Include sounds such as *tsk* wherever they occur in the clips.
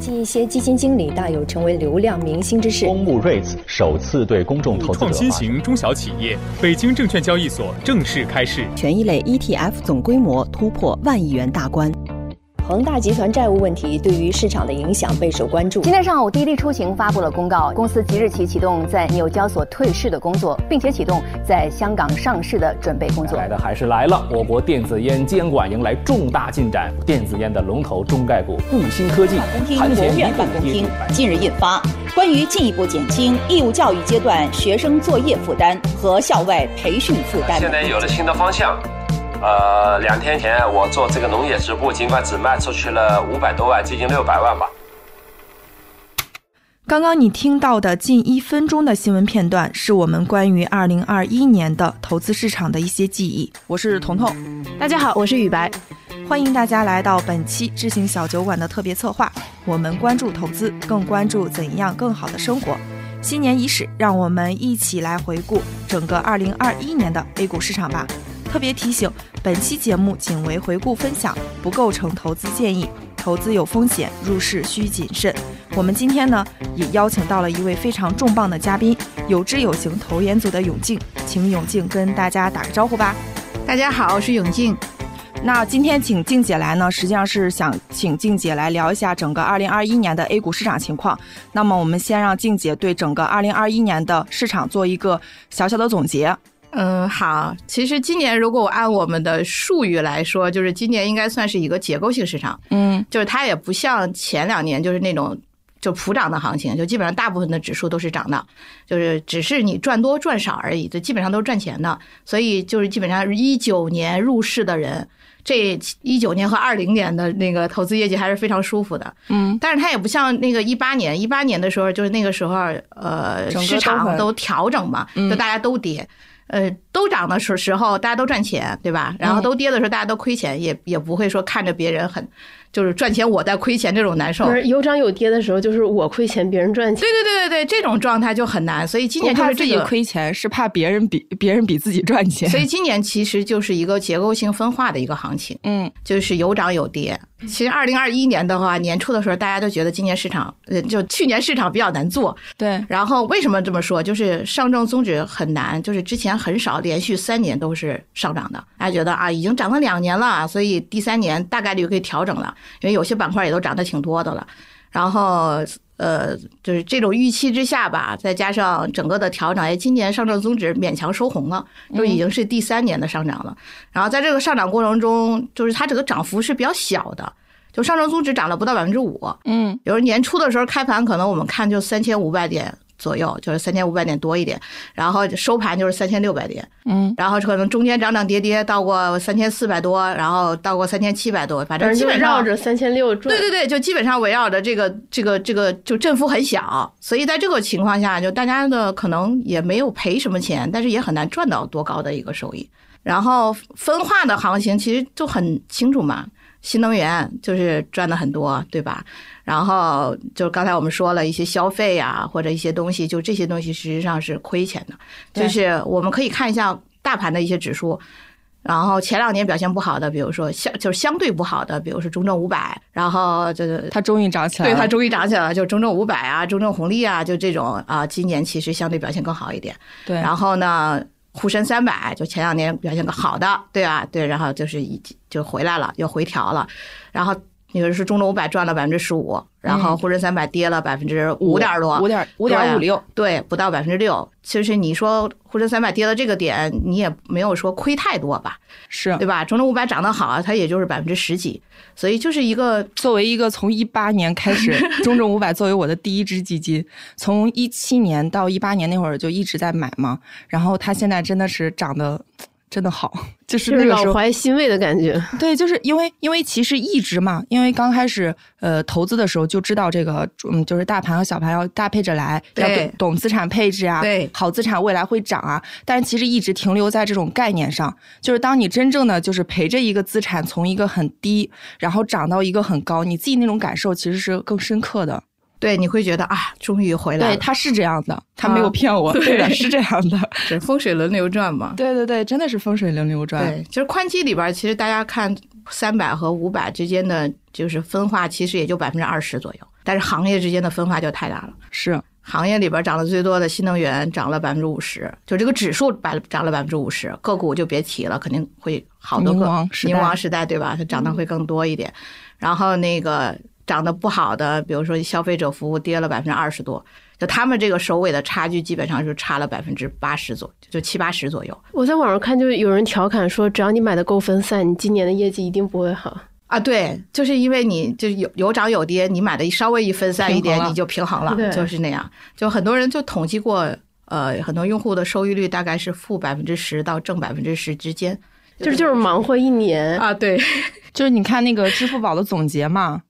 近一些基金经理大有成为流量明星之势。公募 REITs 首次对公众投资者创新型中小企业，北京证券交易所正式开市。权益类 ETF 总规模突破万亿元大关。恒大集团债务问题对于市场的影响备受关注。今天上午，滴滴出行发布了公告，公司即日起启动在纽交所退市的工作，并且启动在香港上市的准备工作。来的还是来了，我国电子烟监管迎来重大进展，电子烟的龙头中概股固鑫科技盘前院办公厅近日印发关于进一步减轻义务教育阶段学生作业负担和校外培训负担。现在有了新的方向。呃，两天前我做这个农业直播，尽管只卖出去了五百多万，接近六百万吧。刚刚你听到的近一分钟的新闻片段，是我们关于二零二一年的投资市场的一些记忆。我是彤彤，大家好，我是雨白，欢迎大家来到本期知行小酒馆的特别策划。我们关注投资，更关注怎样更好的生活。新年伊始，让我们一起来回顾整个二零二一年的 A 股市场吧。特别提醒，本期节目仅为回顾分享，不构成投资建议。投资有风险，入市需谨慎。我们今天呢，也邀请到了一位非常重磅的嘉宾，有知有行投研组的永静，请永静跟大家打个招呼吧。大家好，我是永静。那今天请静姐来呢，实际上是想请静姐来聊一下整个二零二一年的 A 股市场情况。那么我们先让静姐对整个二零二一年的市场做一个小小的总结。嗯，好。其实今年如果我按我们的术语来说，就是今年应该算是一个结构性市场。嗯，就是它也不像前两年就是那种就普涨的行情，就基本上大部分的指数都是涨的，就是只是你赚多赚少而已，就基本上都是赚钱的。所以就是基本上一九年入市的人，这一九年和二零年的那个投资业绩还是非常舒服的。嗯，但是它也不像那个一八年，一八年的时候就是那个时候呃市场都调整嘛，就大家都跌。呃，都涨的时时候，大家都赚钱，对吧？然后都跌的时候，大家都亏钱，也也不会说看着别人很。就是赚钱我在亏钱这种难受，不是有涨有跌的时候，就是我亏钱别人赚钱。对对对对对，这种状态就很难。所以今年就是自己亏钱，是怕别人比别人比自己赚钱。所以今年其实就是一个结构性分化的一个行情，嗯，就是有涨有跌。其实二零二一年的话，年初的时候大家都觉得今年市场，呃，就去年市场比较难做。对。然后为什么这么说？就是上证综指很难，就是之前很少连续三年都是上涨的，大家觉得啊，已经涨了两年了，所以第三年大概率可以调整了，因为有些板块。也都涨得挺多的了，然后呃，就是这种预期之下吧，再加上整个的调整，哎，今年上证综指勉强收红了，就已经是第三年的上涨了。然后在这个上涨过程中，就是它整个涨幅是比较小的，就上证综指涨了不到百分之五，嗯，比如年初的时候开盘，可能我们看就三千五百点。左右就是三千五百点多一点，然后收盘就是三千六百点，嗯，然后可能中间涨涨跌跌到过三千四百多，然后到过三千七百多，反正基本上绕着三千六转。对对对，就基本上围绕着这个这个这个，就振幅很小，所以在这个情况下，就大家的可能也没有赔什么钱，但是也很难赚到多高的一个收益。然后分化的行情其实就很清楚嘛，新能源就是赚的很多，对吧？然后就刚才我们说了一些消费呀，或者一些东西，就这些东西实际上是亏钱的。就是我们可以看一下大盘的一些指数，然后前两年表现不好的，比如说相就是相对不好的，比如说中证五百，然后就是它终于涨起来了，对它终于涨起来了，就中证五百啊，中证红利啊，就这种啊，今年其实相对表现更好一点。对，然后呢，沪深三百就前两年表现更好的，对啊？对，然后就是已经就回来了，又回调了，然后。你说是中证五百赚了百分之十五，然后沪深三百跌了百分之五点多，五点五点五六，对，不到百分之六。其实你说沪深三百跌到这个点，你也没有说亏太多吧？是对吧？中证五百涨得好，它也就是百分之十几，所以就是一个作为一个从一八年开始，*laughs* 中证五百作为我的第一支基金，从一七年到一八年那会儿就一直在买嘛，然后它现在真的是涨得。真的好，*laughs* 就是那个老怀欣慰的感觉。对，就是因为因为其实一直嘛，因为刚开始呃投资的时候就知道这个，嗯，就是大盘和小盘要搭配着来，要懂资产配置啊，对，好资产未来会涨啊。但是其实一直停留在这种概念上，就是当你真正的就是陪着一个资产从一个很低，然后涨到一个很高，你自己那种感受其实是更深刻的。对，你会觉得啊，终于回来了。对，他是这样的，他没有骗我。*laughs* 对的，是这样的，是 *laughs* 风水轮流转嘛？对对对，真的是风水轮流转。对，就是宽基里边，其实大家看三百和五百之间的就是分化，其实也就百分之二十左右。但是行业之间的分化就太大了。是行业里边涨得最多的新能源涨了百分之五十，就这个指数百涨了百分之五十，个股就别提了，肯定会好多个宁王时代宁王时代对吧？它涨得会更多一点。然后那个涨得不好的，比如说消费者服务跌了百分之二十多，就他们这个首尾的差距基本上是差了百分之八十左，就七八十左右。我在网上看，就有人调侃说，只要你买的够分散，你今年的业绩一定不会好。啊，对，就是因为你就有有涨有跌，你买的稍微一分散一点，你就平衡了，就是那样。就很多人就统计过，呃，很多用户的收益率大概是负百分之十到正百分之十之间。就是就是忙活一年，啊，对，*laughs* 就是你看那个支付宝的总结嘛，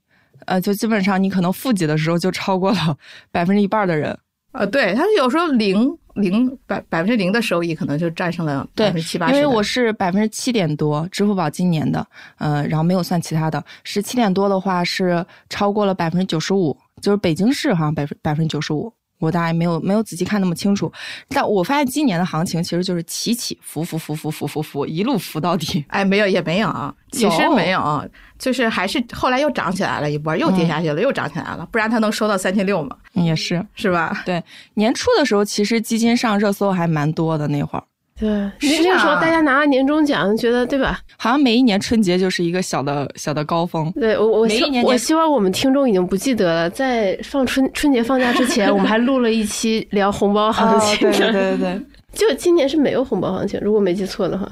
呃，就基本上你可能负几的时候就超过了 *laughs* 百分之一半的人。呃，对，他有时候零零百百分之零的收益，可能就战胜了百对分之七八十。因为我是百分之七点多，支付宝今年的，呃，然后没有算其他的，十七点多的话是超过了百分之九十五，就是北京市好像百分百分之九十五，我大概没有没有仔细看那么清楚，但我发现今年的行情其实就是起起伏伏伏伏伏伏伏，一路伏到底。哎，没有也没有，其实没有，就是还是后来又涨起来了一波，又跌下去了，又涨起来了，不然它能收到三千六吗？也是是吧？对，年初的时候其实基金上热搜还蛮多的，那会儿对，那个时候啊大家拿了年终奖，觉得对吧？好像每一年春节就是一个小的小的高峰。对我我我希望我们听众已经不记得了，在放春春节放假之前，*laughs* 我们还录了一期聊红包行哦，情。对对对对对，*laughs* 就今年是没有红包行情，如果没记错的话，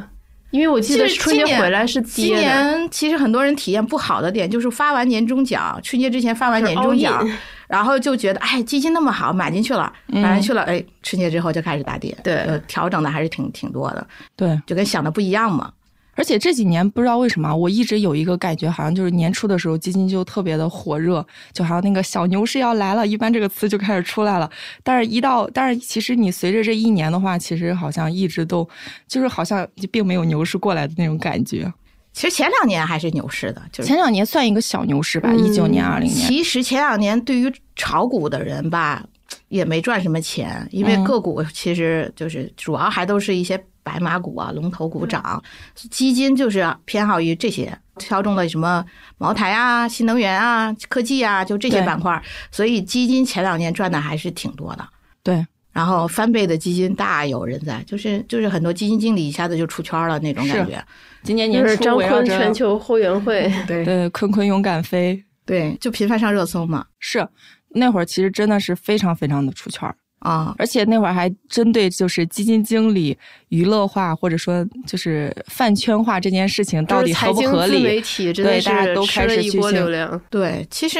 因为我记得春节回来是今。年其实很多人体验不好的点就是发完年终奖，春节之前发完年终奖然后就觉得哎基金那么好，买进去了，买进去了，哎春节之后就开始大跌，对呃调整的还是挺挺多的，对，就跟想的不一样嘛。而且这几年不知道为什么，我一直有一个感觉，好像就是年初的时候基金就特别的火热，就好像那个小牛市要来了，一般这个词就开始出来了。但是，一到但是其实你随着这一年的话，其实好像一直都就是好像并没有牛市过来的那种感觉。其实前两年还是牛市的，就是前两年算一个小牛市吧，嗯一九年、二零年。其实前两年对于炒股的人吧，也没赚什么钱，因为嗯个股其实就是主要还都是一些白马股啊、龙头股涨，基金就是偏好于这些，挑中了什么茅台啊、新能源啊、科技啊，就这些板块，所以基金前两年赚的还是挺多的。对，然后翻倍的基金大有人在，就是就是很多基金经理一下子就出圈了那种感觉。今年年就是张坤全球后援会，对对坤坤勇敢飞对，就频繁上热搜嘛。是那会儿其实真的是非常非常的出圈儿。啊，而且那会儿还针对就是基金经理娱乐化或者说就是饭圈化这件事情到底合不合就是财经自媒理？体对，大家都开始去信波流量。对，其实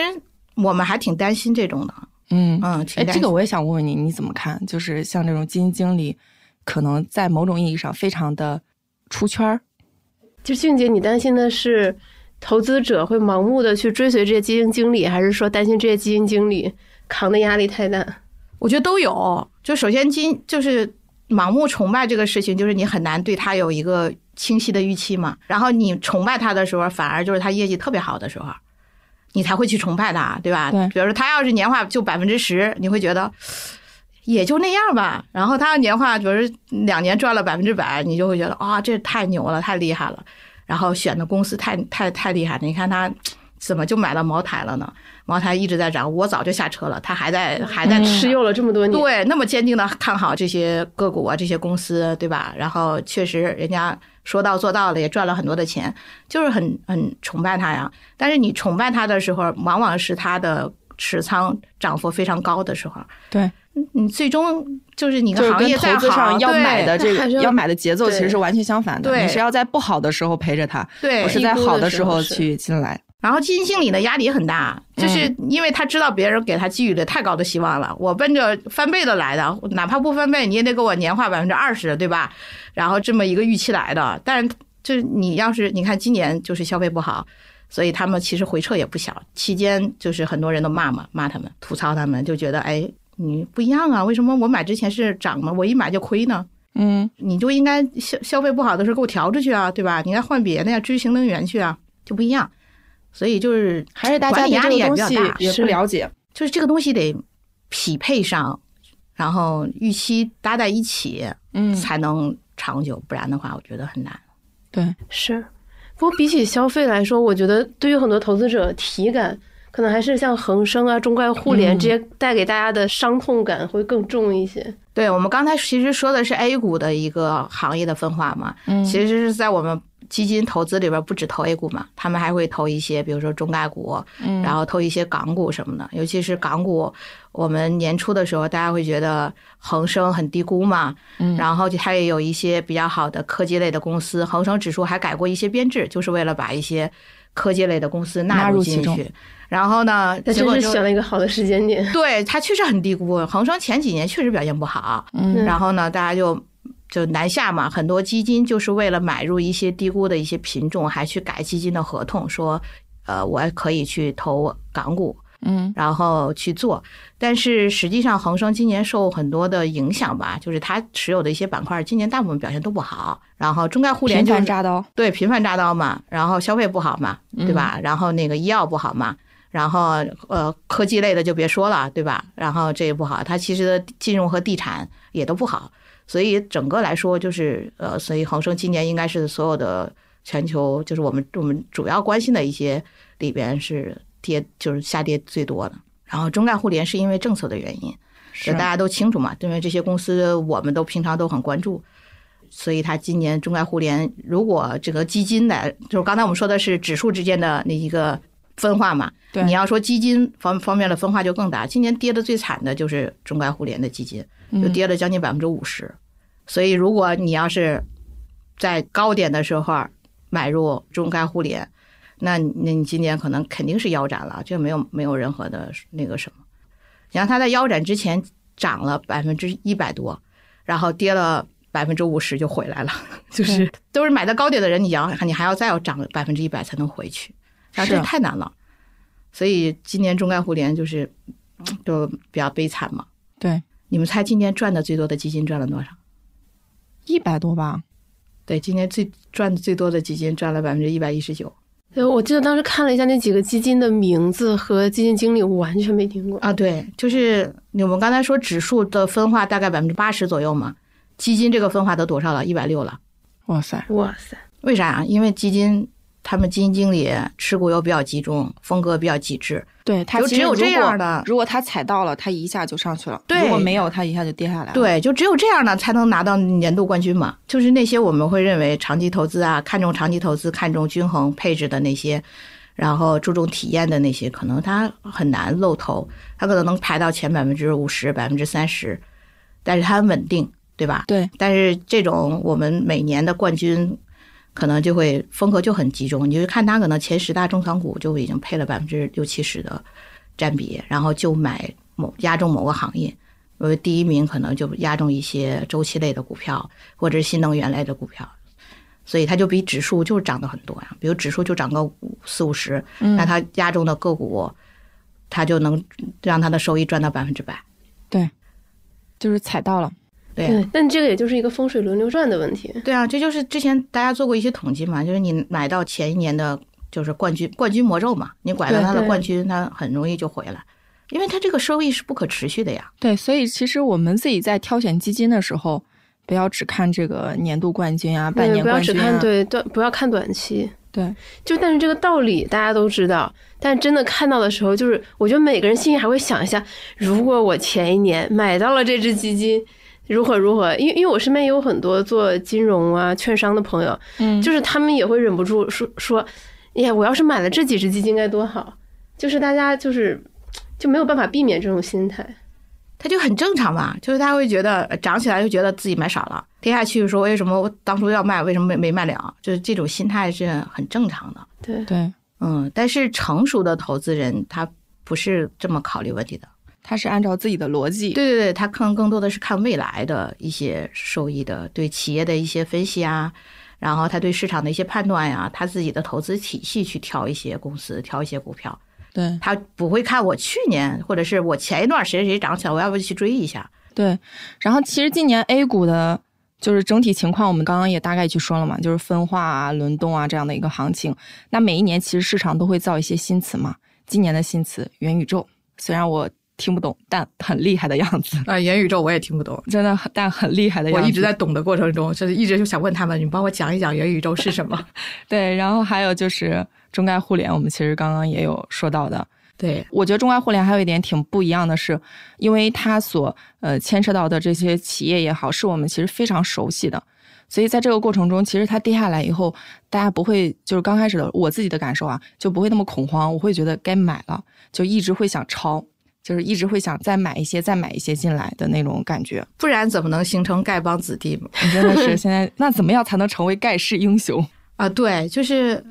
我们还挺担心这种的。嗯嗯，哎，这个我也想问问你，你怎么看？就是像这种基金经理，可能在某种意义上非常的出圈儿。就静姐，你担心的是投资者会盲目的去追随这些基金经理，还是说担心这些基金经理扛的压力太大？我觉得都有。就首先金就是盲目崇拜这个事情，就是你很难对他有一个清晰的预期嘛。然后你崇拜他的时候，反而就是他业绩特别好的时候，你才会去崇拜他，对吧？对比如说他要是年化就百分之十，你会觉得。也就那样吧，然后他要年化，比如说两年赚了百分之百，你就会觉得啊、这太牛了，太厉害了。然后选的公司太太太厉害了，你看他怎么就买到茅台了呢？茅台一直在涨，我早就下车了，他还在还在持有了这么多年，对，那么坚定的看好这些个股啊，这些公司，对吧？然后确实人家说到做到了，也赚了很多的钱，就是很很崇拜他呀。但是你崇拜他的时候，往往是他的持仓涨幅非常高的时候。对，你最终就是你就是跟行业投资，上要买的 *laughs* 这个要买的节奏其实是完全相反的。对你是要在不好的时候陪着他，对我是在好的时候去进来。然后基金经理的压力也很大，就是因为他知道别人给他寄予了太高的希望了，我奔着翻倍的来的，哪怕不翻倍，你也得给我年化百分之二十，对吧？然后这么一个预期来的，但是就是你要是你看今年就是消费不好，所以他们其实回撤也不小，期间就是很多人都骂嘛，骂他们，吐槽他们，就觉得哎你不一样啊，为什么我买之前是涨吗？我一买就亏呢？嗯，你就应该消消费不好的时候给我调出去啊，对吧？你应该换别的呀，追新能源去啊，就不一样。所以就是还是大家压力也比较大，也不了解。就是这个东西得匹配上，然后预期搭在一起，嗯，才能长久，不然的话，我觉得很难。对，是。不过比起消费来说，我觉得对于很多投资者体感可能还是像恒生啊、中概互联这些带给大家的伤痛感会更重一些。对我们刚才其实说的是 A 股的一个行业的分化嘛，嗯其实是在我们基金投资里边不只投 A 股嘛，他们还会投一些，比如说中概股，嗯然后投一些港股什么的。尤其是港股，我们年初的时候，大家会觉得恒生很低估嘛，嗯然后它也有一些比较好的科技类的公司，恒生指数还改过一些编制，就是为了把一些科技类的公司纳纳入进去。然后呢，他真是结果选了一个好的时间点。对它确实很低估，恒生前几年确实表现不好，嗯然后呢，大家就就南下嘛，很多基金就是为了买入一些低估的一些品种，还去改基金的合同，说呃我可以去投港股，嗯然后去做。但是实际上，恒生今年受很多的影响吧，就是它持有的一些板块，今年大部分表现都不好。然后中概互联就是繁扎刀，对，频繁扎刀嘛，然后消费不好嘛，对吧？然后那个医药不好嘛，然后呃科技类的就别说了，对吧？然后这也不好，它其实的金融和地产也都不好，所以整个来说就是呃，所以恒生今年应该是所有的全球就是我们我们主要关心的一些里边是跌就是下跌最多的。然后中概互联是因为政策的原因，是大家都清楚嘛，因为这些公司我们都平常都很关注。所以它今年中概互联，如果这个基金的，就是刚才我们说的是指数之间的那一个分化嘛，对你要说基金方方面的分化就更大。今年跌的最惨的就是中概互联的基金，嗯就跌了将近百分之五十。所以如果你要是在高点的时候买入中概互联，那那你今年可能肯定是腰斩了，就没有没有任何的那个什么。你看它在腰斩之前涨了百分之一百多，然后跌了百分之五十就回来了，*laughs* 就是都是买到高点的人，你要你还要再要涨百分之一百才能回去，然后这是太难了。所以今年中概互联就是嗯都比较悲惨嘛。对，你们猜今年赚的最多的基金赚了多少？一百多吧，对，今年最赚的最多的基金赚了百分之一百一十九对，我记得当时看了一下那几个基金的名字和基金经理，我完全没听过。啊。对，就是我们刚才说指数的分化大概百分之八十左右嘛，基金这个分化都多少了？一百六了。哇塞，哇塞，为啥啊？因为基金他们基金经理持股又比较集中，风格比较极致。对他就只有这样的如果他踩到了，他一下就上去了；对如果没有，他一下就跌下来了。对，就只有这样的，才能拿到年度冠军嘛。就是那些我们会认为长期投资啊，看重长期投资、看重均衡配置的那些，然后注重体验的那些，可能他很难露头，他可能能排到前百分之五十、百分之三十，但是他很稳定，对吧？对。但是这种我们每年的冠军，可能就会风格就很集中，你就看它可能前十大中长股就已经配了百分之六七十的占比，然后就买某压中某个行业。呃，第一名可能就压中一些周期类的股票，或者是新能源类的股票，所以它就比指数就是涨得很多呀。比如指数就涨个五四五十，那它压中的个股，它就能让它的收益赚到百分之百。对，就是踩到了。对啊对，但这个也就是一个风水轮流转的问题。对啊，这就是之前大家做过一些统计嘛，就是你买到前一年的，就是冠军冠军魔咒嘛，你拐到它的冠军，它很容易就回来，因为它这个收益是不可持续的呀。对，所以其实我们自己在挑选基金的时候，不要只看这个年度冠军啊、半，年不要冠军啊。只看对短，不要看短期。对，就但是这个道理大家都知道，但真的看到的时候，就是我觉得每个人心里还会想一下，如果我前一年买到了这只基金，如何如何？因为因为我身边也有很多做金融啊、券商的朋友，嗯，就是他们也会忍不住说说，哎呀，我要是买了这几只基金该多好。就是大家就是就没有办法避免这种心态。他就很正常嘛，就是他会觉得呃涨起来就觉得自己买少了，跌下去说为什么我当初要卖，为什么没没卖了？就是这种心态是很正常的。对对，嗯，但是成熟的投资人他不是这么考虑问题的。他是按照自己的逻辑。对对对，他看更多的是看未来的一些收益的，对企业的一些分析啊，然后他对市场的一些判断呀、他自己的投资体系去挑一些公司，挑一些股票。对他不会看我去年或者是我前一段谁谁涨起来，我要不要去追一下？对，然后其实今年 A 股的就是整体情况，我们刚刚也大概去说了嘛，就是分化啊、轮动啊这样的一个行情。那每一年其实市场都会造一些新词嘛，今年的新词元宇宙，虽然我听不懂，但很厉害的样子，*laughs* 啊，元宇宙我也听不懂，真的很但很厉害的样子。我一直在懂的过程中，就是一直就想问他们，你帮我讲一讲元宇宙是什么？*laughs* 对，然后还有就是中概互联，我们其实刚刚也有说到的，对，我觉得中外互联还有一点挺不一样的是，因为它所呃牵涉到的这些企业也好，是我们其实非常熟悉的，所以在这个过程中，其实它跌下来以后，大家不会就是刚开始的我自己的感受啊，就不会那么恐慌，我会觉得该买了，就一直会想抄，就是一直会想再买一些、再买一些进来的那种感觉。不然怎么能形成丐帮子弟嘛？你真的是现在那怎么样才能成为盖世英雄？*laughs* 啊，对，就是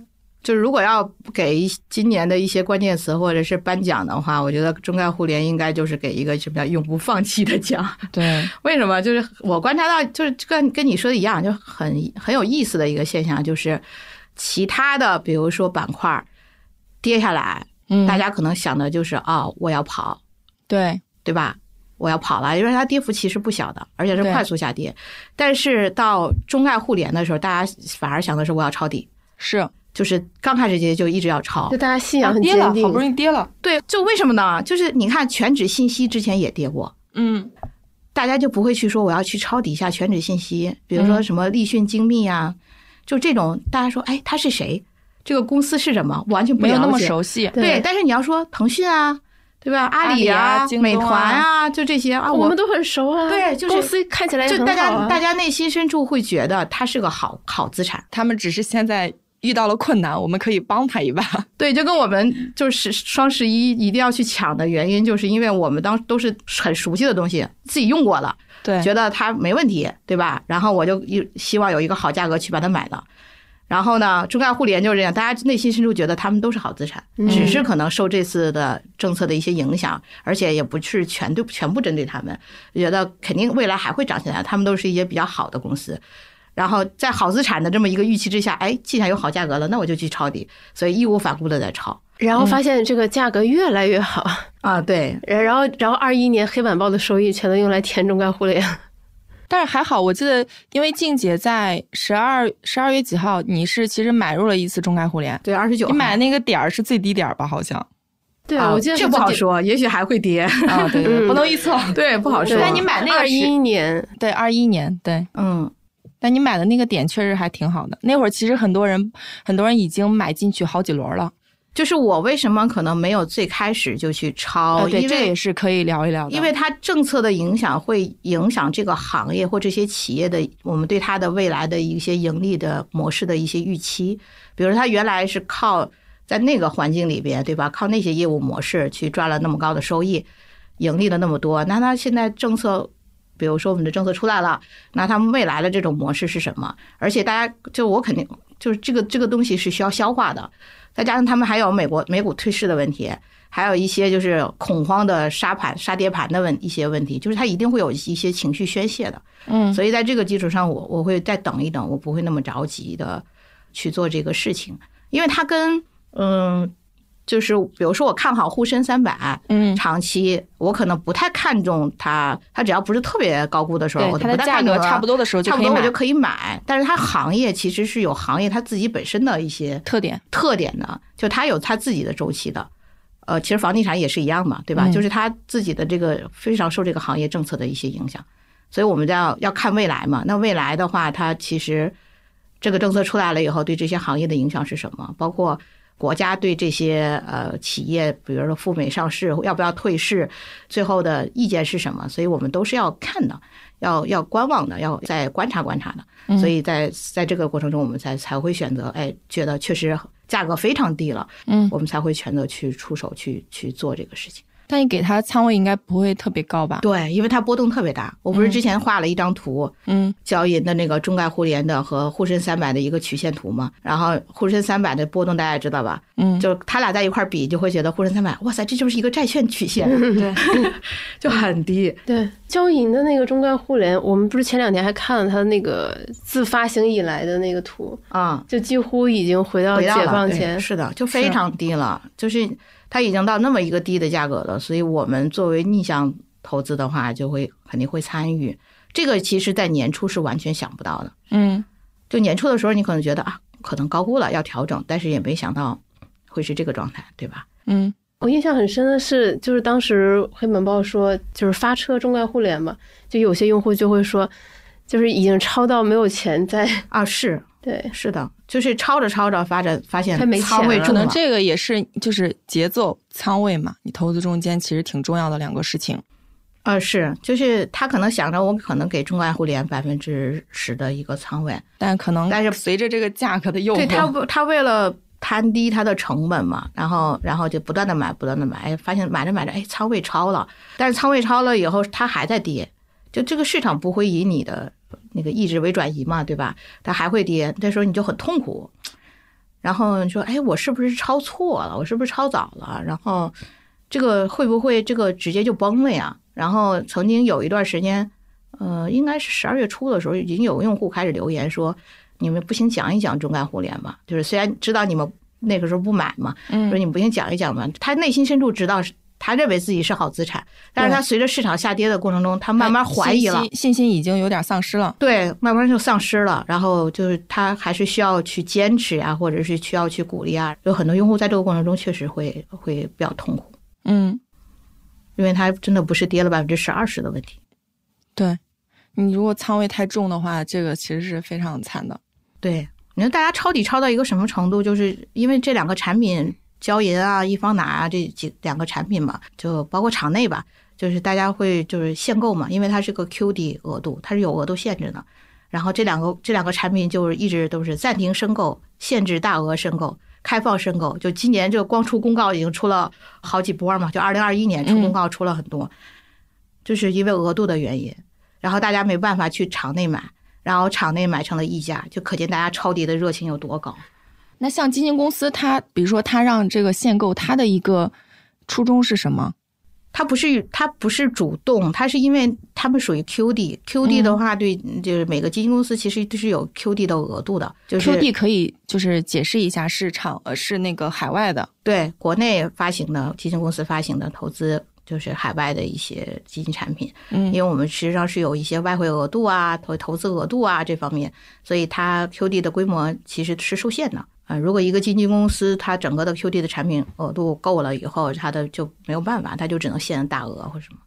就是，如果要给今年的一些关键词或者是颁奖的话，我觉得中概互联应该就是给一个什么叫永不放弃的奖。*laughs* 对，为什么？就是我观察到，就是跟跟你说的一样，就很很有意思的一个现象，就是其他的，比如说板块跌下来，嗯。大家可能想的就是啊、我要跑，对。对吧？我要跑了，因为它跌幅其实不小的，而且是快速下跌。但是到中概互联的时候，大家反而想的是我要抄底，是。就是刚开始跌就一直要抄。就，大家信仰很跌了，坚定，好不容易跌了，对，就为什么呢？就是你看全指信息之前也跌过，嗯，大家就不会去说我要去抄底下全指信息，比如说嗯。什么立讯精密啊，就这种大家说，哎，他是谁？这个公司是什么？完全不没有那么熟悉，对，但是你要说腾讯啊，对吧？阿里啊啊美团啊，就这些啊，我们都很熟啊。对就是公司看起来就大家。大家内心深处会觉得它是个好好资产。他们只是现在遇到了困难，我们可以帮他一把。*laughs* 对，就跟我们就是双十一一定要去抢的原因，就是因为我们当都是很熟悉的东西，自己用过了，对觉得它没问题，对吧？然后我就一希望有一个好价格去把它买了。然后呢，中概互联就是这样，大家内心深处觉得他们都是好资产，嗯只是可能受这次的政策的一些影响，而且也不是全对全部针对他们，觉得肯定未来还会涨起来，他们都是一些比较好的公司。然后在好资产的这么一个预期之下，哎，既然有好价格了，那我就去抄底，所以义无反顾的在抄。然后发现这个价格越来越好，啊，对，然然后然后二一年黑板报的收益全都用来填中概互联。但是还好，我记得，因为静姐在十二十二月几号，你是其实买入了一次中概互联，对，二十九，你买的那个点儿是最低点儿吧？好像对，啊我记得这。不好说，也许还会跌。*laughs* 啊，对不能预测。*laughs* 对，不好说。但你买那个二是一年，对二一年，对，嗯，但你买的那个点确实还挺好的。那会儿其实很多人很多人已经买进去好几轮了。就是我为什么可能没有最开始就去抄，呃对，因这也是可以聊一聊的。因为它政策的影响会影响这个行业或这些企业的我们对它的未来的一些盈利的模式的一些预期。比如它原来是靠在那个环境里边，对吧？靠那些业务模式去赚了那么高的收益，盈利了那么多，那它现在政策。比如说我们的政策出来了，那他们未来的这种模式是什么？而且大家就我肯定就是这个这个东西是需要消化的，再加上他们还有美国美股退市的问题，还有一些就是恐慌的杀盘、杀跌盘的问一些问题，就是它一定会有一些情绪宣泄的。嗯，所以在这个基础上，我我会再等一等，我不会那么着急的去做这个事情，因为它跟嗯。就是比如说，我看好沪深三百，嗯长期我可能不太看重它，它只要不是特别高估的时候，它的价格差不多的时候就差不可以买多我就可以买。但是它行业其实是有行业它自己本身的一些特点，特点的，就它有它自己的周期的。呃，其实房地产也是一样嘛，对吧？嗯就是它自己的这个非常受这个行业政策的一些影响，所以我们要要看未来嘛。那未来的话，它其实这个政策出来了以后，对这些行业的影响是什么？包括国家对这些呃企业，比如说赴美上市要不要退市，最后的意见是什么？所以我们都是要看的，要要观望的，要再观察观察的。嗯所以在在这个过程中，我们才才会选择，哎，觉得确实价格非常低了，嗯，我们才会选择去出手去去做这个事情。但你给它仓位应该不会特别高吧？对，因为它波动特别大。我不是之前画了一张图，嗯，交银的那个中概互联的和沪深三百的一个曲线图嘛。然后沪深三百的波动大家也知道吧？嗯，就它俩在一块儿比，就会觉得沪深三百，哇塞，这就是一个债券曲线，*laughs* 对，*laughs* 就很低。对，交银的那个中概互联，我们不是前两天还看了它那个自发行以来的那个图啊、就几乎已经回到解放前。是的，就非常低了，就是它已经到那么一个低的价格了，所以我们作为逆向投资的话，就会肯定会参与。这个其实，在年初是完全想不到的。嗯，就年初的时候，你可能觉得啊，可能高估了，要调整，但是也没想到会是这个状态，对吧？嗯，我印象很深的是，就是当时黑板报说，就是发车中概互联嘛，就有些用户就会说，就是已经超到没有钱在啊，是对，是的，就是抄着抄着发展发现他没仓位可能，这个也是就是节奏、仓位嘛，你投资中间其实挺重要的两个事情。呃，是，就是他可能想着我可能给中外互联百分之十的一个仓位，但可能但是随着这个价格的诱惑，对他不，他为了摊低他的成本嘛，然后然后就不断的买，不断的买，哎，发现买着买着，哎，仓位超了，但是仓位超了以后，它还在跌，就这个市场不会以你的那个意志为转移嘛，对吧？它还会跌，这时候你就很痛苦，然后你说，哎，我是不是抄错了？我是不是抄早了？然后这个会不会这个直接就崩了呀？然后曾经有一段时间，呃，应该是十二月初的时候，已经有用户开始留言说，你们不行讲一讲中概互联嘛？就是虽然知道你们那个时候不买嘛，嗯说你们不行讲一讲嘛。他内心深处知道是，他认为自己是好资产，但是他随着市场下跌的过程中，他慢慢怀疑了信。心信心已经有点丧失了。对，慢慢就丧失了，然后就是他还是需要去坚持啊，或者是需要去鼓励啊。有很多用户在这个过程中确实会会比较痛苦，嗯，因为他真的不是跌了百分之十二十的问题。对，你如果仓位太重的话，这个其实是非常惨的。对，你说大家抄底抄到一个什么程度？就是因为这两个产品，交银啊、易方达啊这几两个产品嘛，就包括场内吧，就是大家会就是限购嘛，因为它是个 QD 额度，它是有额度限制的。然后这两个这两个产品就是一直都是暂停申购、限制大额申购、开放申购。就今年这个光出公告已经出了好几波嘛，就二零二一年出公告出了很多，就是因为额度的原因，然后大家没办法去场内买。然后场内买成了溢价，就可见大家抄底的热情有多高。那像基金公司，它比如说它让这个限购，它的一个初衷是什么？它不是它不是主动，它是因为他们属于 QD。QD 的话，对，就是每个基金公司其实都是有 QD 的额度的。就是 QD 可以就是解释一下，市场呃是那个海外的，对国内发行的基金公司发行的投资。就是海外的一些基金产品，嗯，因为我们实际上是有一些外汇额度啊、投投资额度啊这方面，所以它 QD 的规模其实是受限的啊。如果一个基金公司它整个的 QD 的产品额度够了以后，它的就没有办法，它就只能限大额或什么。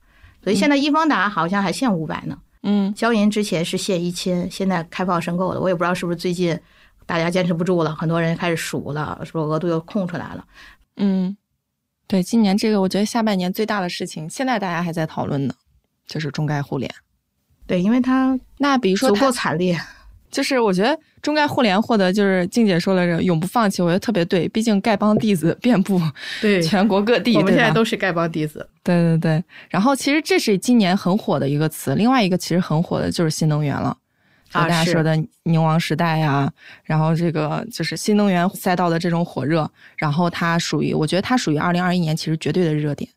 所以现在易方达好像还限五百呢，嗯，交银之前是限一千，现在开放申购了，我也不知道是不是最近大家坚持不住了，很多人开始数了，是不是额度又空出来了？嗯。对，今年这个我觉得下半年最大的事情，现在大家还在讨论呢，就是中概互联。对，因为它那比如说足够惨烈，就是我觉得中概互联获得就是静姐说的这永不放弃，我觉得特别对。毕竟丐帮弟子遍布对 *laughs* 全国各地，我们现在都是丐帮弟子。对对对。然后其实这是今年很火的一个词，另外一个其实很火的就是新能源了。啊，大家说的宁王时代呀、啊，然后这个就是新能源赛道的这种火热，然后它属于，我觉得它属于二零二一年其实绝对的热点。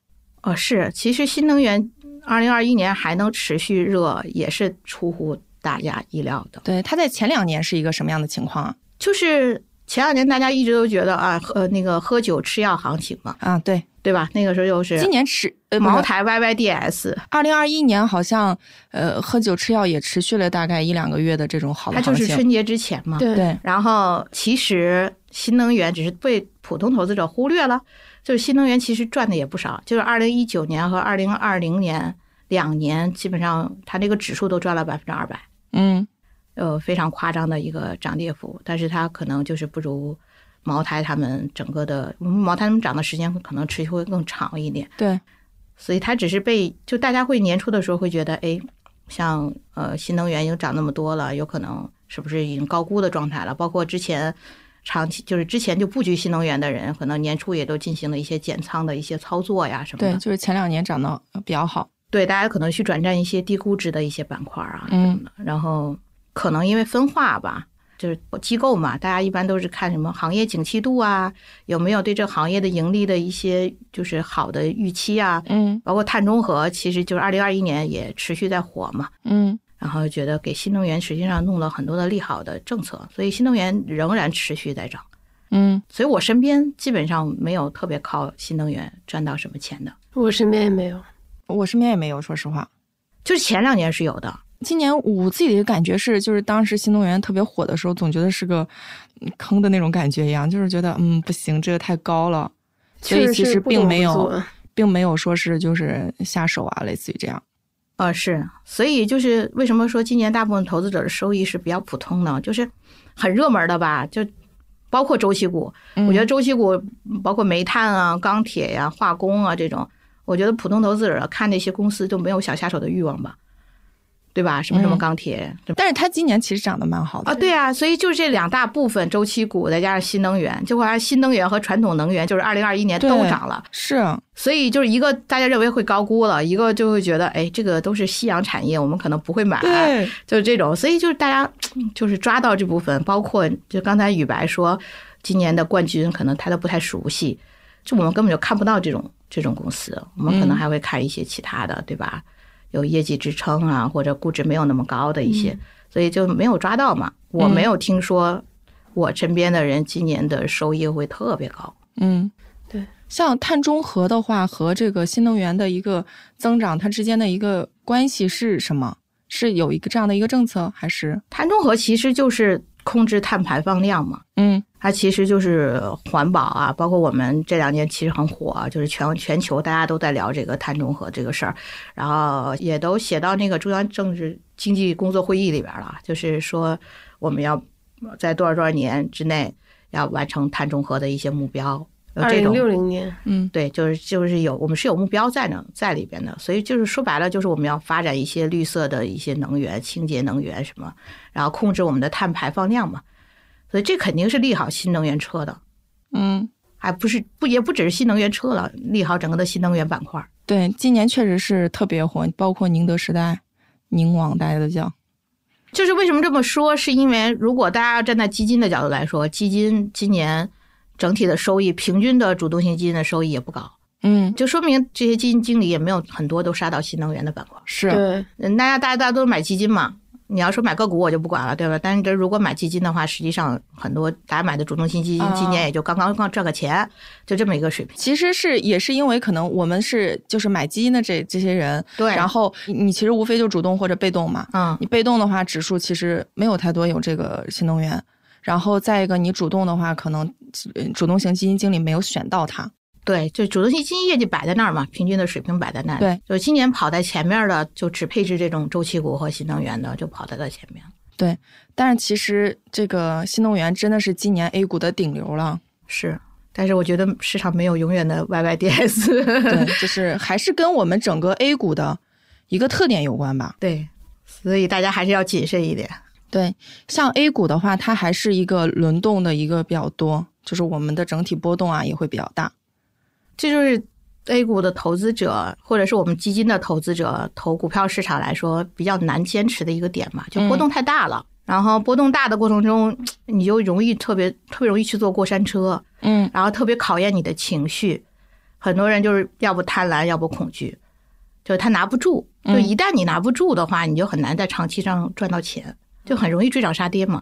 哦，是，其实新能源二零二一年还能持续热，也是出乎大家意料的。对，它在前两年是一个什么样的情况啊？就是前两年大家一直都觉得啊，呃，那个喝酒吃药行情嘛，啊，对对吧？那个时候又是今年吃呃茅台 YYDS，二零二一年好像呃喝酒吃药也持续了大概一两个月的这种好的它就是春节之前嘛。对对。然后其实新能源只是被普通投资者忽略了，就是新能源其实赚的也不少，就是二零一九年和二零二零年两年，基本上它那个指数都赚了百分之二百。嗯。呃，非常夸张的一个涨跌幅，但是它可能就是不如茅台他们整个的，茅台他们涨的时间可能持续会更长一点。对，所以它只是被就大家会年初的时候会觉得，哎，像呃新能源已经涨那么多了，有可能是不是已经高估的状态了？包括之前长期就是之前就布局新能源的人，可能年初也都进行了一些减仓的一些操作呀什么的。对，就是前两年涨得比较好。对，大家可能去转战一些低估值的一些板块啊什嗯么的，然后。可能因为分化吧，就是机构嘛，大家一般都是看什么行业景气度啊，有没有对这行业的盈利的一些就是好的预期啊，嗯，包括碳中和，其实就是二零二一年也持续在火嘛，嗯，然后觉得给新能源实际上弄了很多的利好的政策，所以新能源仍然持续在涨，嗯，所以我身边基本上没有特别靠新能源赚到什么钱的，我身边也没有，我身边也没有，说实话，就是前两年是有的。今年我自己的感觉是，就是当时新能源特别火的时候，总觉得是个坑的那种感觉一样，就是觉得嗯不行，这个太高了，所以其实并没有，并没有说是就是下手啊，类似于这样。啊，是，所以就是为什么说今年大部分投资者的收益是比较普通呢？就是很热门的吧，就包括周期股，我觉得周期股包括煤炭啊、钢铁呀、化工啊这种，我觉得普通投资者看那些公司都没有想下手的欲望吧。对吧？什么什么钢铁，但是它今年其实涨得蛮好的啊。对啊，所以就是这两大部分周期股，再加上新能源，结果新能源和传统能源就是二零二一年都涨了。是，所以就是一个大家认为会高估了，一个就会觉得哎，这个都是夕阳产业，我们可能不会买。对，就是这种，所以就是大家就是抓到这部分，包括就刚才宇白说，今年的冠军可能他都不太熟悉，就我们根本就看不到这种这种公司，我们可能还会看一些其他的，对吧？有业绩支撑啊，或者估值没有那么高的一些，所以就没有抓到嘛。我没有听说我身边的人今年的收益会特别高。嗯，对。像碳中和的话和这个新能源的一个增长，它之间的一个关系是什么？是有一个这样的一个政策，还是碳中和其实就是控制碳排放量嘛？嗯。它其实就是环保啊，包括我们这两年其实很火，就是全全球大家都在聊这个碳中和这个事儿，然后也都写到那个中央政治经济工作会议里边了，就是说我们要在多少多少年之内要完成碳中和的一些目标。二零六零年，嗯，对，就是就是有我们是有目标在呢，在里边的，所以就是说白了，就是我们要发展一些绿色的一些能源、清洁能源什么，然后控制我们的碳排放量嘛。所以这肯定是利好新能源车的，嗯，还不是不也不只是新能源车了，利好整个的新能源板块。对，今年确实是特别火，包括宁德时代、宁网大家都叫。就是为什么这么说？是因为如果大家要站在基金的角度来说，基金今年整体的收益，平均的主动性基金的收益也不高，嗯，就说明这些基金经理也没有很多都杀到新能源的板块。是，对，大家大家大家都买基金嘛。你要说买个股我就不管了，对吧？但是这如果买基金的话，实际上很多大家买的主动性基金今年也就刚刚刚赚个钱，就这么一个水平。其实是也是因为可能我们是就是买基金的这这些人，对，然后你其实无非就主动或者被动嘛，嗯，你被动的话指数其实没有太多有这个新能源，然后再一个你主动的话，可能主动型基金经理没有选到它。对，就主动性基金业绩摆在那儿嘛，平均的水平摆在那儿。对，就今年跑在前面的，就只配置这种周期股和新能源的，就跑在了前面。对，但是其实这个新能源真的是今年 A 股的顶流了。是，但是我觉得市场没有永远的 YYDS。*laughs* 对，*laughs* 就是还是跟我们整个 A 股的一个特点有关吧。对，所以大家还是要谨慎一点。对，像 A 股的话，它还是一个轮动的一个比较多，就是我们的整体波动啊也会比较大。这就是 A 股的投资者，或者是我们基金的投资者投股票市场来说比较难坚持的一个点嘛，就波动太大了。然后波动大的过程中，你就容易特别特别容易去坐过山车，嗯，然后特别考验你的情绪。很多人就是要不贪婪，要不恐惧，就他拿不住。就一旦你拿不住的话，你就很难在长期上赚到钱，就很容易追涨杀跌嘛。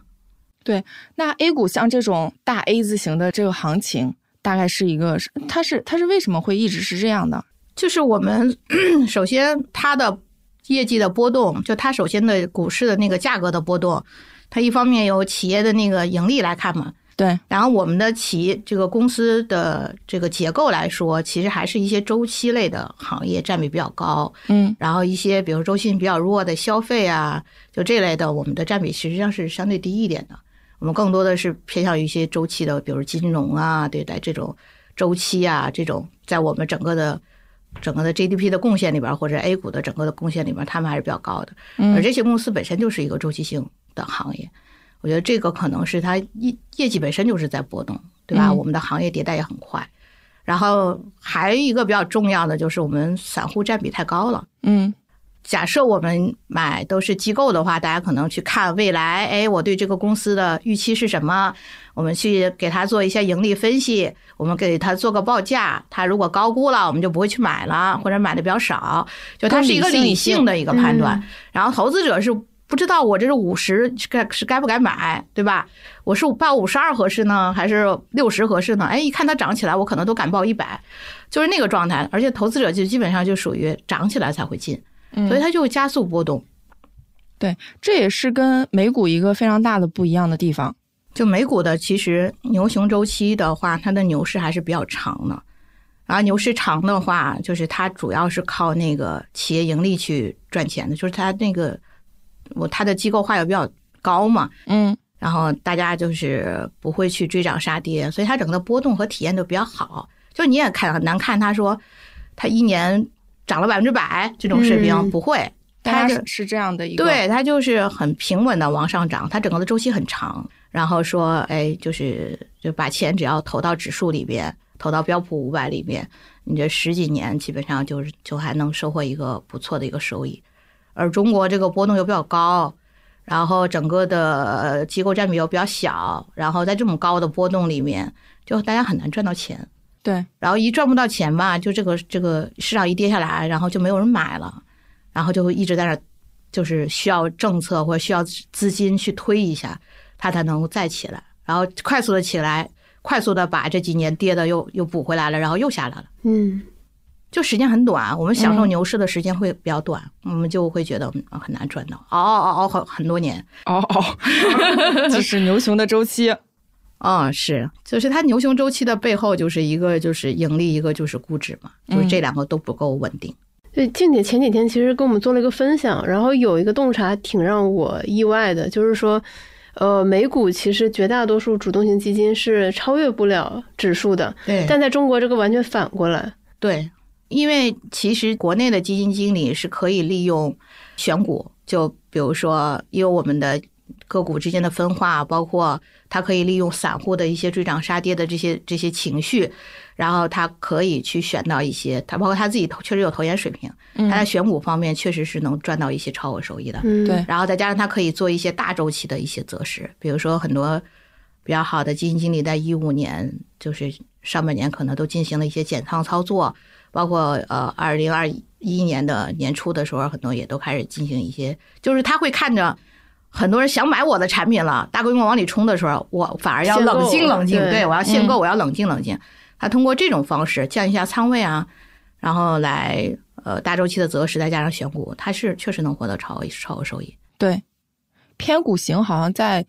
对，那 A 股像这种大 A 字形的这个行情。大概是一个，它是它是为什么会一直是这样的？就是我们 *clears throat* 首先它的业绩的波动，就它首先的股市的那个价格的波动，它一方面有企业的那个盈利来看嘛，对。然后我们的企业这个公司的这个结构来说，其实还是一些周期类的行业占比比较高，嗯。然后一些比如周期性比较弱的消费啊，就这类的，我们的占比实际上是相对低一点的。我们更多的是偏向于一些周期的，比如金融啊，对待这种周期啊，这种在我们整个的整个的 GDP 的贡献里边，或者 A 股的整个的贡献里边，他们还是比较高的。而这些公司本身就是一个周期性的行业，我觉得这个可能是它业业绩本身就是在波动，对吧？我们的行业迭代也很快。然后还有一个比较重要的就是我们散户占比太高了，嗯。假设我们买都是机构的话，大家可能去看未来，哎，我对这个公司的预期是什么？我们去给他做一些盈利分析，我们给他做个报价。他如果高估了，我们就不会去买了，或者买的比较少。就它是一个理性的一个判断。然后投资者是不知道我这是五十该是该不该买，对吧？我是报五十二合适呢，还是六十合适呢？哎，一看它涨起来，我可能都敢报一百，就是那个状态。而且投资者就基本上就属于涨起来才会进。所以它就会加速波动，对，这也是跟美股一个非常大的不一样的地方。就美股的其实牛熊周期的话，它的牛市还是比较长的，然后牛市长的话，就是它主要是靠那个企业盈利去赚钱的，就是它那个我它的机构化又比较高嘛，嗯，然后大家就是不会去追涨杀跌，所以它整个波动和体验都比较好。就你也看很难看，他说他一年涨了百分之百这种水平、嗯不会，它它是是这样的一个，对，它就是很平稳的往上涨，它整个的周期很长。然后说，哎，就是就把钱只要投到指数里边，投到标普五百里边，你这十几年基本上就是就还能收获一个不错的一个收益。而中国这个波动又比较高，然后整个的呃机构占比又比较小，然后在这么高的波动里面，就大家很难赚到钱。对，然后一赚不到钱吧，就这个这个市场一跌下来，然后就没有人买了，然后就会一直在那儿，就是需要政策或者需要资金去推一下，它才能再起来，然后快速的起来，快速的把这几年跌的又又补回来了，然后又下来了。嗯，就时间很短，我们享受嗯。牛市的时间会比较短，我们就会觉得嗯很难赚到，熬熬熬熬很很多年。哦哦，*laughs* 这是牛熊的周期。啊、是，就是它牛熊周期的背后，就是一个就是盈利，一个就是估值嘛，就是这两个都不够稳定。对，静姐前几天其实跟我们做了一个分享，然后有一个洞察挺让我意外的，就是说，呃，美股其实绝大多数主动型基金是超越不了指数的，对。但在中国这个完全反过来，对，因为其实国内的基金经理是可以利用选股，就比如说，因为我们的个股之间的分化，包括它可以利用散户的一些追涨杀跌的这些这些情绪，然后它可以去选到一些，它包括他自己投确实有投研水平，他在选股方面确实是能赚到一些超额收益的。嗯，对然后再加上他可以做一些大周期的一些择时，比如说很多比较好的基金经理在一五年就是上半年可能都进行了一些减仓操作，包括呃二零二一年的年初的时候，很多也都开始进行一些，就是他会看着。很多人想买我的产品了，大规模往里冲的时候，我反而要冷静冷静，对对我要限购，嗯我要冷静冷静。他通过这种方式降一下仓位啊，然后来呃大周期的择时，再加上选股，他是确实能获得超额超额收益。对，偏股型好像在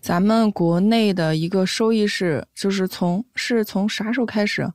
咱们国内的一个收益是，就是从是从啥时候开始？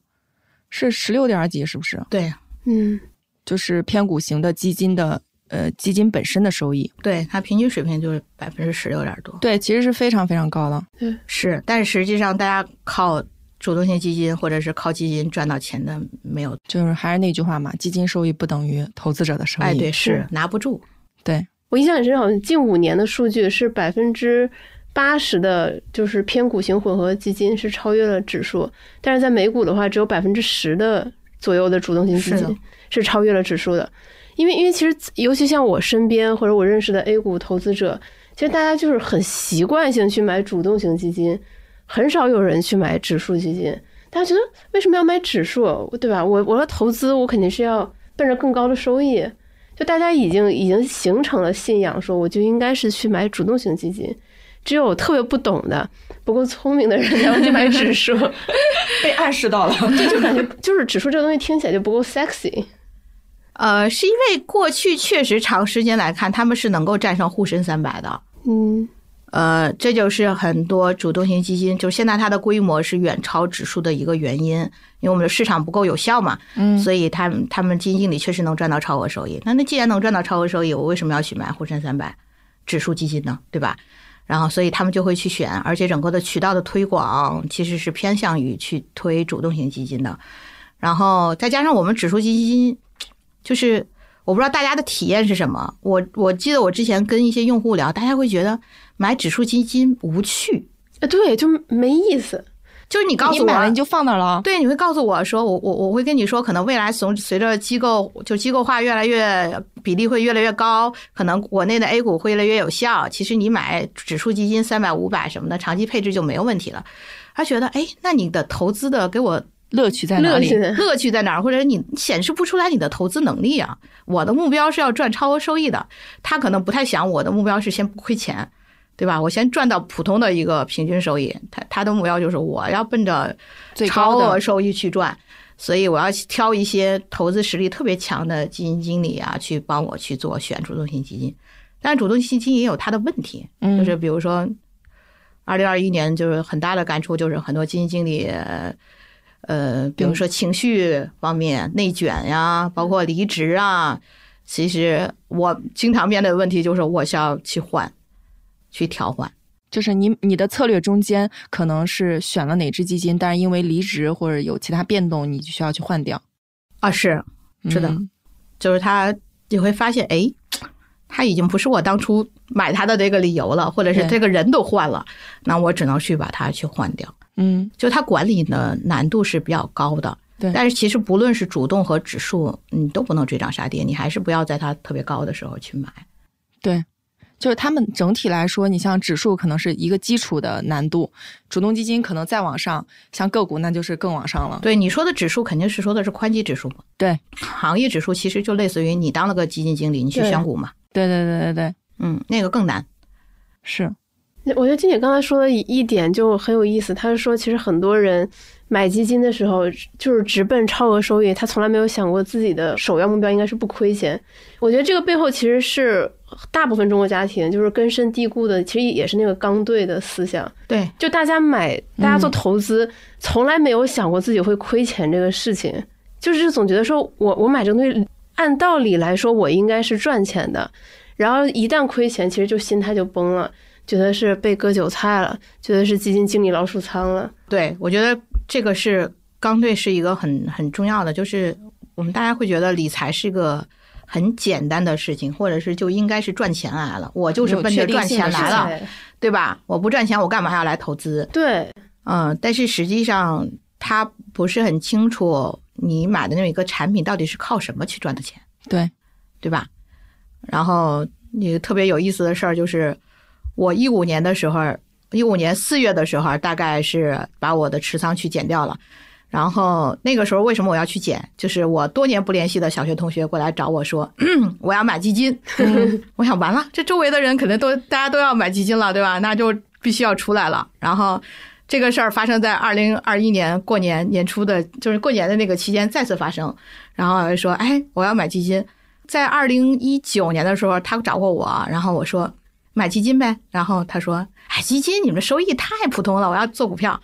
是十六点几，是不是？对嗯，就是偏股型的基金的呃基金本身的收益，对，它平均水平就是百分之十六点多。对，其实是非常非常高的。对是，但是实际上大家靠主动性基金或者是靠基金赚到钱的没有。就是还是那句话嘛，基金收益不等于投资者的收益。哎，对，是是拿不住。对，我印象很深，好像近五年的数据是百分之八十的，就是偏股型混合基金是超越了指数，但是在美股的话，只有百分之十的左右的主动型基金是超越了指数的。因为因为其实尤其像我身边或者我认识的 A 股投资者，其实大家就是很习惯性去买主动型基金，很少有人去买指数基金。大家觉得为什么要买指数，对吧？我我要投资，我肯定是要奔着更高的收益。就大家已经已经形成了信仰，说我就应该是去买主动型基金，只有特别不懂的、不够聪明的人才会去买指数。*laughs* 被暗示到了。就 *laughs* 就感觉就是指数这个东西听起来就不够 sexy。呃，是因为过去确实长时间来看，他们是能够战胜沪深三百的。嗯呃，这就是很多主动型基金，就是现在它的规模是远超指数的一个原因，因为我们的市场不够有效嘛，嗯所以他们他们基金经理确实能赚到超额收益。那那既然能赚到超额收益，我为什么要去买沪深三百指数基金呢？对吧？然后，所以他们就会去选，而且整个的渠道的推广其实是偏向于去推主动型基金的。然后再加上我们指数基金，就是我不知道大家的体验是什么。我我记得我之前跟一些用户聊，大家会觉得买指数基金无趣，啊，对，就没意思。就是你告诉我买了你就放那儿了。对，你会告诉我说，我我我会跟你说，可能未来随随着机构就机构化越来越比例会越来越高，可能国内的 A 股会越来越有效。其实你买指数基金三百五百什么的，长期配置就没有问题了。他觉得，哎，那你的投资的给我乐趣在哪里？乐趣在哪儿？或者你显示不出来你的投资能力啊？我的目标是要赚超额收益的，他可能不太想我的目标是先不亏钱，对吧？我先赚到普通的一个平均收益。他他的目标就是我要奔着超额收益去赚，所以我要挑一些投资实力特别强的基金经理啊，去帮我去做选主动型基金。但是主动型基金也有它的问题，嗯就是比如说，二零二一年就是很大的感触，就是很多基金经理。呃，比如说情绪方面、内卷呀，包括离职啊。其实我经常面对的问题就是，我需要去换，去调换。就是你你的策略中间可能是选了哪只基金，但是因为离职或者有其他变动，你就需要去换掉。啊，是是的，就是他你会发现，哎，他已经不是我当初买他的这个理由了，或者是这个人都换了，那我只能去把它去换掉。嗯，就它管理的难度是比较高的。对，但是其实不论是主动和指数，你都不能追涨杀跌，你还是不要在它特别高的时候去买。对。就是他们整体来说，你像指数可能是一个基础的难度，主动基金可能再往上，像个股那就是更往上了。对你说的指数肯定是说的是宽基指数对，行业指数其实就类似于你当了个基金经理，你去选股嘛。对对对对对，嗯，那个更难。是，我觉得金姐刚才说的一点就很有意思，她是说其实很多人。买基金的时候就是直奔超额收益，他从来没有想过自己的首要目标应该是不亏钱。我觉得这个背后其实是大部分中国家庭就是根深蒂固的，其实也是那个刚兑的思想。对，就大家买，大家做投资，从来没有想过自己会亏钱这个事情，就是总觉得说我我买这个东西，按道理来说我应该是赚钱的，然后一旦亏钱，其实就心态就崩了，觉得是被割韭菜了，觉得是基金经理老鼠仓了。对，我觉得。这个是刚兑是一个很很重要的，就是我们大家会觉得理财是一个很简单的事情，或者是就应该是赚钱来了，我就是奔着赚钱来了，对吧？我不赚钱，我干嘛要来投资？对，嗯，但是实际上他不是很清楚你买的那一个产品到底是靠什么去赚的钱，对，对吧？然后你特别有意思的事儿就是，我一五年的时候。一五年四月的时候，大概是把我的持仓去减掉了。然后那个时候为什么我要去减？就是我多年不联系的小学同学过来找我说，*clears throat* 我要买基金。*laughs* 我想完了，这周围的人可能都大家都要买基金了，对吧？那就必须要出来了。然后这个事儿发生在二零二一年过年年初的，就是过年的那个期间再次发生。然后说，哎，我要买基金。在二零一九年的时候，他找过我，然后我说。买基金呗，然后他说：“哎，基金你们收益太普通了，我要做股票。”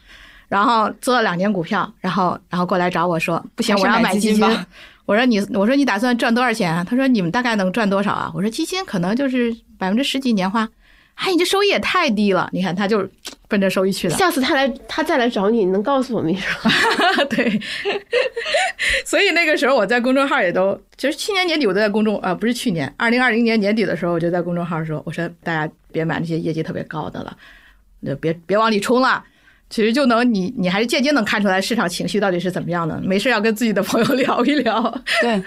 然后做了两年股票，然后然后过来找我说：“不行，我要买基金。” *laughs* 我说：“你我说你打算赚多少钱？”啊他说：“你们大概能赚多少啊？”我说：“基金可能就是百分之十几年化。”哎，你这收益也太低了！你看他就 *tsk* 奔着收益去了。下次他来，他再来找你，你能告诉我们一声？*laughs* 对。*laughs* 所以那个时候我在公众号也都，其实去年年底我都在公众啊，不是去年，二零二零年年底的时候我就在公众号说，我说大家别买那些业绩特别高的了，就别别往里冲了。其实就能你你还是间接能看出来市场情绪到底是怎么样的。没事要跟自己的朋友聊一聊。对。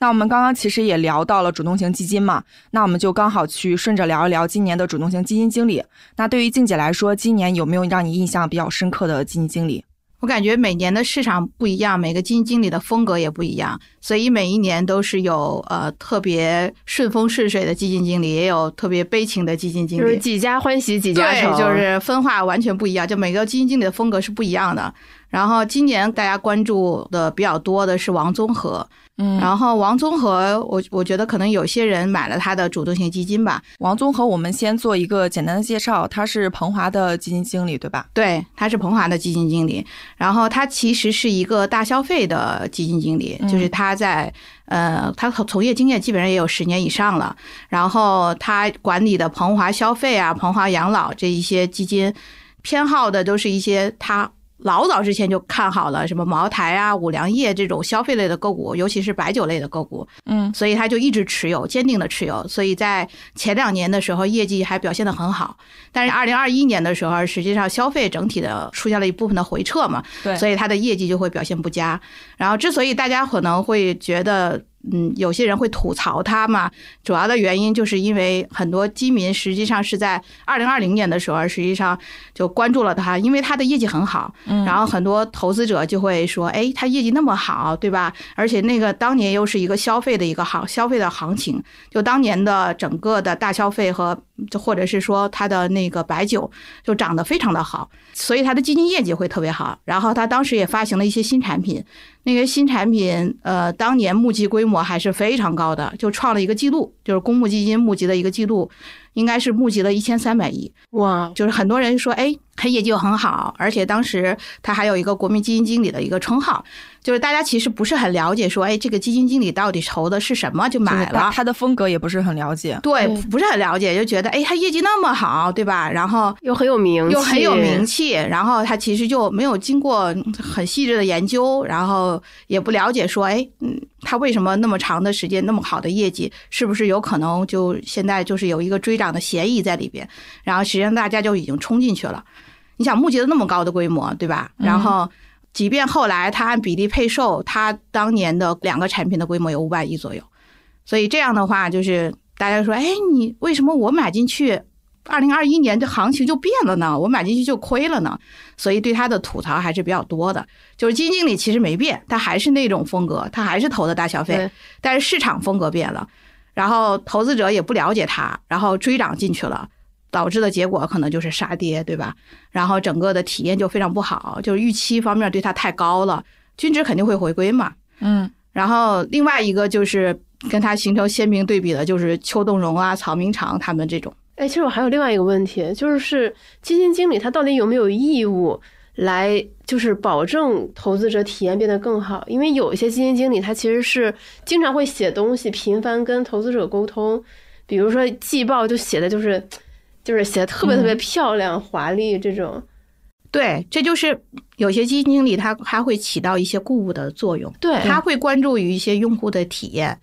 那我们刚刚其实也聊到了主动型基金嘛，那我们就刚好去顺着聊一聊今年的主动型基金经理。那对于静姐来说，今年有没有让你印象比较深刻的基金经理？我感觉每年的市场不一样，每个基金经理的风格也不一样，所以每一年都是有呃特别顺风顺水的基金经理，也有特别悲情的基金经理，就是几家欢喜几家愁，就是分化完全不一样，就每个基金经理的风格是不一样的。然后今年大家关注的比较多的是王综合。嗯，然后王综合，我我觉得可能有些人买了他的主动型基金吧。王综合，我们先做一个简单的介绍，他是鹏华的基金经理，对吧？对，他是鹏华的基金经理。然后他其实是一个大消费的基金经理，就是他在呃，他从业经验基本上也有十年以上了。然后他管理的鹏华消费啊、鹏华养老这一些基金，偏好的都是一些他。老早之前就看好了什么茅台啊、五粮液这种消费类的个股，尤其是白酒类的个股，嗯，所以他就一直持有，坚定的持有。所以在前两年的时候，业绩还表现的很好。但是二零二一年的时候，实际上消费整体的出现了一部分的回撤嘛，对，所以它的业绩就会表现不佳。然后之所以大家可能会觉得。嗯，有些人会吐槽他嘛，主要的原因就是因为很多基民实际上是在二零二零年的时候，实际上就关注了他，因为他的业绩很好。嗯，然后很多投资者就会说，哎，他业绩那么好，对吧？而且那个当年又是一个消费的一个行消费的行情，就当年的整个的大消费和就或者是说他的那个白酒就涨得非常的好，所以他的基金业绩会特别好。然后他当时也发行了一些新产品。那个新产品，呃，当年募集规模还是非常高的，就创了一个记录，就是公募基金募集的一个记录，应该是募集了一千三百亿。哇，就是很多人说，哎，他业绩又很好，而且当时他还有一个国民基金经理的一个称号。就是大家其实不是很了解，说，哎，这个基金经理到底投的是什么就买了，他的风格也不是很了解，对，不是很了解，就觉得，哎，他业绩那么好，对吧？然后又很有名，又很有名气，然后他其实就没有经过很细致的研究，然后也不了解，说，哎，嗯，他为什么那么长的时间那么好的业绩，是不是有可能就现在就是有一个追涨的嫌疑在里边？然后实际上大家就已经冲进去了，你想募集的那么高的规模，对吧？然后。即便后来他按比例配售，他当年的两个产品的规模有五百亿左右，所以这样的话，就是大家说，哎，你为什么我买进去，二零二一年这行情就变了呢？我买进去就亏了呢？所以对他的吐槽还是比较多的。就是基金经理其实没变，他还是那种风格，他还是投的大消费，但是市场风格变了，然后投资者也不了解他，然后追涨进去了。导致的结果可能就是杀跌，对吧？然后整个的体验就非常不好，就是预期方面对它太高了，均值肯定会回归嘛。嗯。然后另外一个就是跟它形成鲜明对比的，就是邱栋荣啊、曹明长他们这种。哎，其实我还有另外一个问题，就是基金经理他到底有没有义务来就是保证投资者体验变得更好？因为有一些基金经理他其实是经常会写东西，频繁跟投资者沟通，比如说季报就写的就是。就是写的特别特别漂亮、华丽这种，对，这就是有些基金经理他他会起到一些顾物的作用，对，他会关注于一些用户的体验，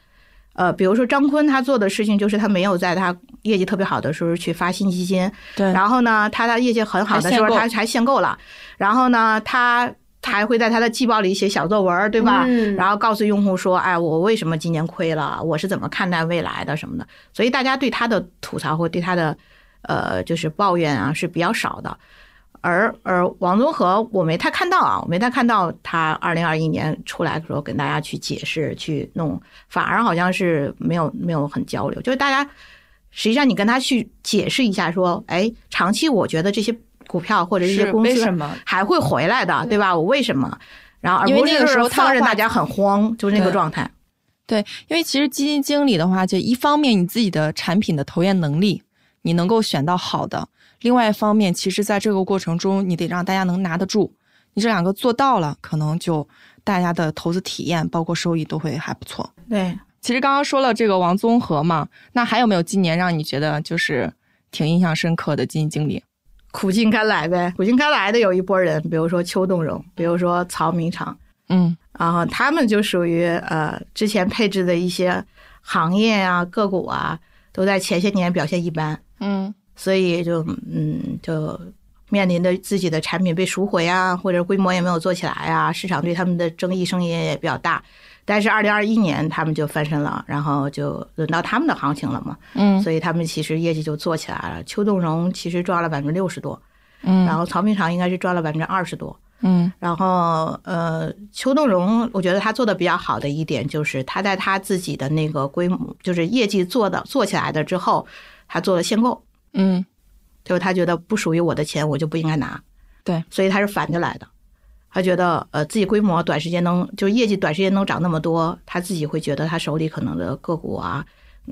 呃，比如说张坤他做的事情就是他没有在他业绩特别好的时候去发新基金，对，然后呢，他的业绩很好的时候他还限购了，然后呢，他还会在他的季报里写小作文，对吧？然后告诉用户说，哎，我为什么今年亏了？我是怎么看待未来的什么的？所以大家对他的吐槽或对他的。呃，就是抱怨啊是比较少的，而而王宗和我没太看到啊，我没太看到他二零二一年出来的时候跟大家去解释去弄，反而好像是没有没有很交流，就是大家实际上你跟他去解释一下说，哎，长期我觉得这些股票或者这些公司还会回来的，对吧？我为什么？然后而不是放任大家很慌，就是那个状态。对，因为其实基金经理的话，就一方面你自己的产品的投研能力。你能够选到好的，另外一方面，其实在这个过程中，你得让大家能拿得住。你这两个做到了，可能就大家的投资体验包括收益都会还不错。对，其实刚刚说了这个王综合嘛，那还有没有今年让你觉得就是挺印象深刻的基金经理？苦尽甘来呗，苦尽甘来的有一波人，比如说邱栋荣，比如说曹明长，嗯，然后他们就属于呃之前配置的一些行业啊个股啊，都在前些年表现一般。嗯，所以就嗯，就面临着自己的产品被赎回啊，或者规模也没有做起来啊，市场对他们的争议声音也比较大。但是二零二一年他们就翻身了，然后就轮到他们的行情了嘛。嗯，所以他们其实业绩就做起来了。邱栋荣其实赚了百分之六十多，嗯，然后曹明长应该是赚了百分之二十多，嗯，然后呃，邱栋荣我觉得他做的比较好的一点就是他在他自己的那个规模，就是业绩做的做起来的之后。他做了限购，嗯，就是他觉得不属于我的钱，我就不应该拿，对，所以他是反着来的。他觉得，呃，自己规模短时间能，就是业绩短时间能涨那么多，他自己会觉得他手里可能的个股啊，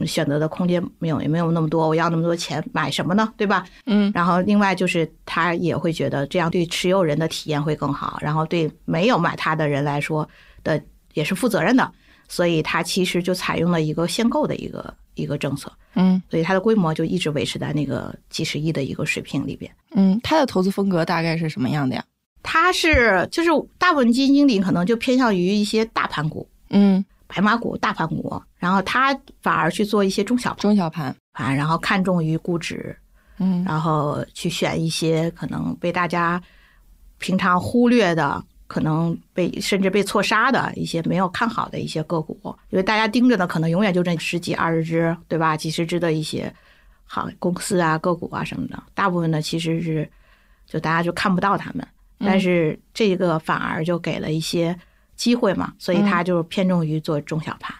选择的空间没有，也没有那么多。我要那么多钱买什么呢？对吧？嗯。然后另外就是他也会觉得这样对持有人的体验会更好，然后对没有买他的人来说的也是负责任的，所以它其实就采用了一个限购的一个。一个政策，嗯，所以它的规模就一直维持在那个几十亿的一个水平里边。嗯，它的投资风格大概是什么样的呀？它是就是大部分基金经理可能就偏向于一些大盘股，嗯，白马股、大盘股，然后他反而去做一些中小中小盘啊，然后看重于估值，嗯，然后去选一些可能被大家平常忽略的。可能被甚至被错杀的一些没有看好的一些个股，因为大家盯着的可能永远就这十几二十只，对吧？几十只的一些好公司啊、个股啊什么的，大部分呢其实是就大家就看不到他们，但是这个反而就给了一些机会嘛，所以它就偏重于做中小盘，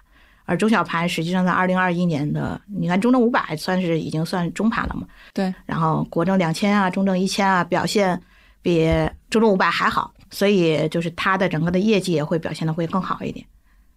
而中小盘实际上在二零二一年的，你看中证五百算是已经算中盘了嘛？对，然后国证两千啊、中证一千啊表现比中证五百还好。所以就是他的整个的业绩也会表现的会更好一点，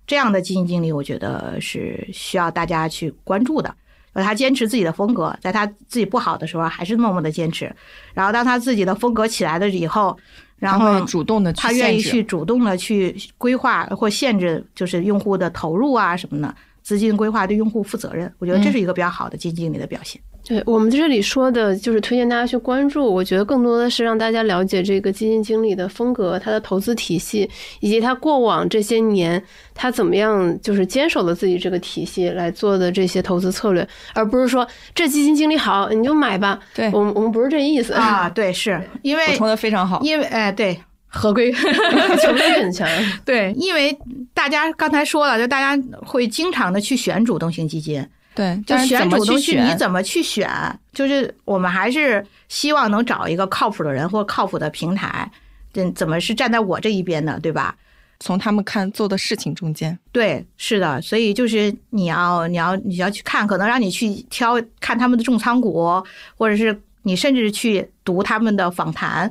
这样的基金经理我觉得是需要大家去关注的。他坚持自己的风格，在他自己不好的时候还是默默的坚持，然后当他自己的风格起来了以后，然后主动的他愿意去主动的去规划或限制，就是用户的投入啊什么的，资金规划对用户负责任，我觉得这是一个比较好的基金经理的表现。对我们在这里说的就是推荐大家去关注，我觉得更多的是让大家了解这个基金经理的风格、他的投资体系，以及他过往这些年他怎么样就是坚守了自己这个体系来做的这些投资策略，而不是说这基金经理好你就买吧。对我们我们不是这意思啊，对，是因为补充的非常好，因为哎对。合规，*laughs* 球力很强。*laughs* 对，因为大家刚才说了，就大家会经常的去选主动型基金。对，就选主动型，你怎么去选？就是我们还是希望能找一个靠谱的人或靠谱的平台，怎，怎么是站在我这一边的，对吧？从他们看做的事情中间，对，是的，所以就是你要你要你要去看，可能让你去挑看他们的重仓股，或者是你甚至去读他们的访谈。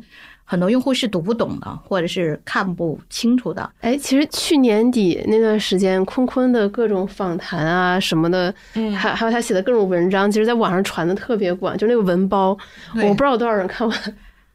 很多用户是读不懂的，或者是看不清楚的。哎，其实去年底那段时间，坤坤的各种访谈啊什么的，嗯，还还有他写的各种文章，其实在网上传的特别广，就那个文包，我不知道有多少人看完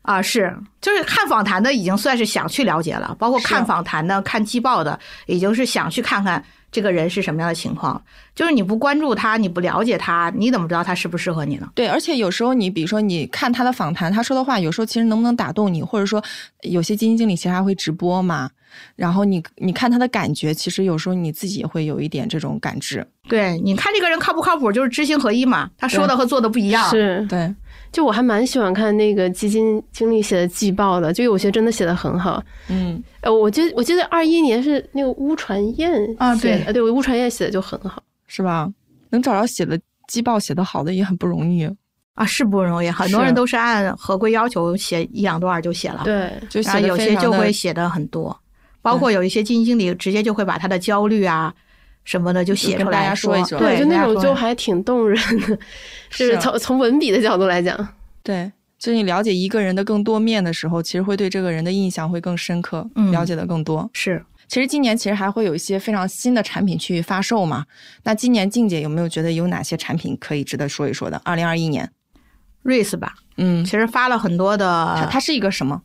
啊。是，就是看访谈的已经算是想去了解了，包括看访谈的、看季报的，已经是想去看看。这个人是什么样的情况？就是你不关注他，你不了解他，你怎么知道他适不适合你呢？对，而且有时候你比如说你看他的访谈，他说的话有时候其实能不能打动你，或者说有些基金经理其实还会直播嘛。然后你你看他的感觉，其实有时候你自己也会有一点这种感知。对，你看这个人靠不靠谱，就是知行合一嘛。他说的和做的不一样。是对。就我还蛮喜欢看那个基金经理写的季报的，就有些真的写的很好。嗯，呃，我记我记得二一年是那个乌传燕啊，对，对，乌传燕写的就很好，是吧？能找着写的季报写的好的也很不容易啊，是不容易。很多人都是按合规要求写一两段就写了，对，就然后有些就会写的很多，包括有一些基金经理直接就会把他的焦虑啊。什么的就写出来说一说，对，就那种就还挺动人的，*laughs* 就是从从文笔的角度来讲，对，就是你了解一个人的更多面的时候，其实会对这个人的印象会更深刻，了解的更多。是，其实今年其实还会有一些非常新的产品去发售嘛。那今年静姐有没有觉得有哪些产品可以值得说一说的？二零二一年，瑞斯吧，嗯，其实发了很多的，它是一个什么？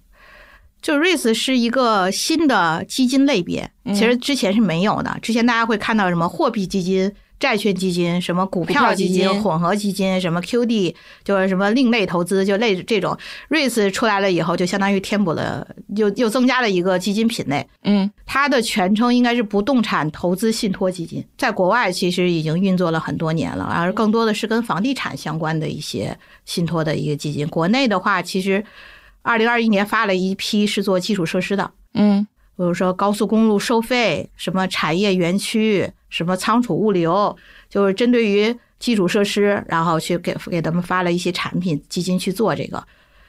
就 REITs 是一个新的基金类别，其实之前是没有的。之前大家会看到什么货币基金、债券基金、什么股票基金、混合基金、什么 QD，就是什么另类投资，就类这种 REITs 出来了以后，就相当于填补了，又又增加了一个基金品类。嗯，它的全称应该是不动产投资信托基金，在国外其实已经运作了很多年了，而更多的是跟房地产相关的一些信托的一个基金。国内的话，其实。二零二一年发了一批是做基础设施的，嗯，比如说高速公路收费、什么产业园区、什么仓储物流，就是针对于基础设施，然后去给给他们发了一些产品基金去做这个。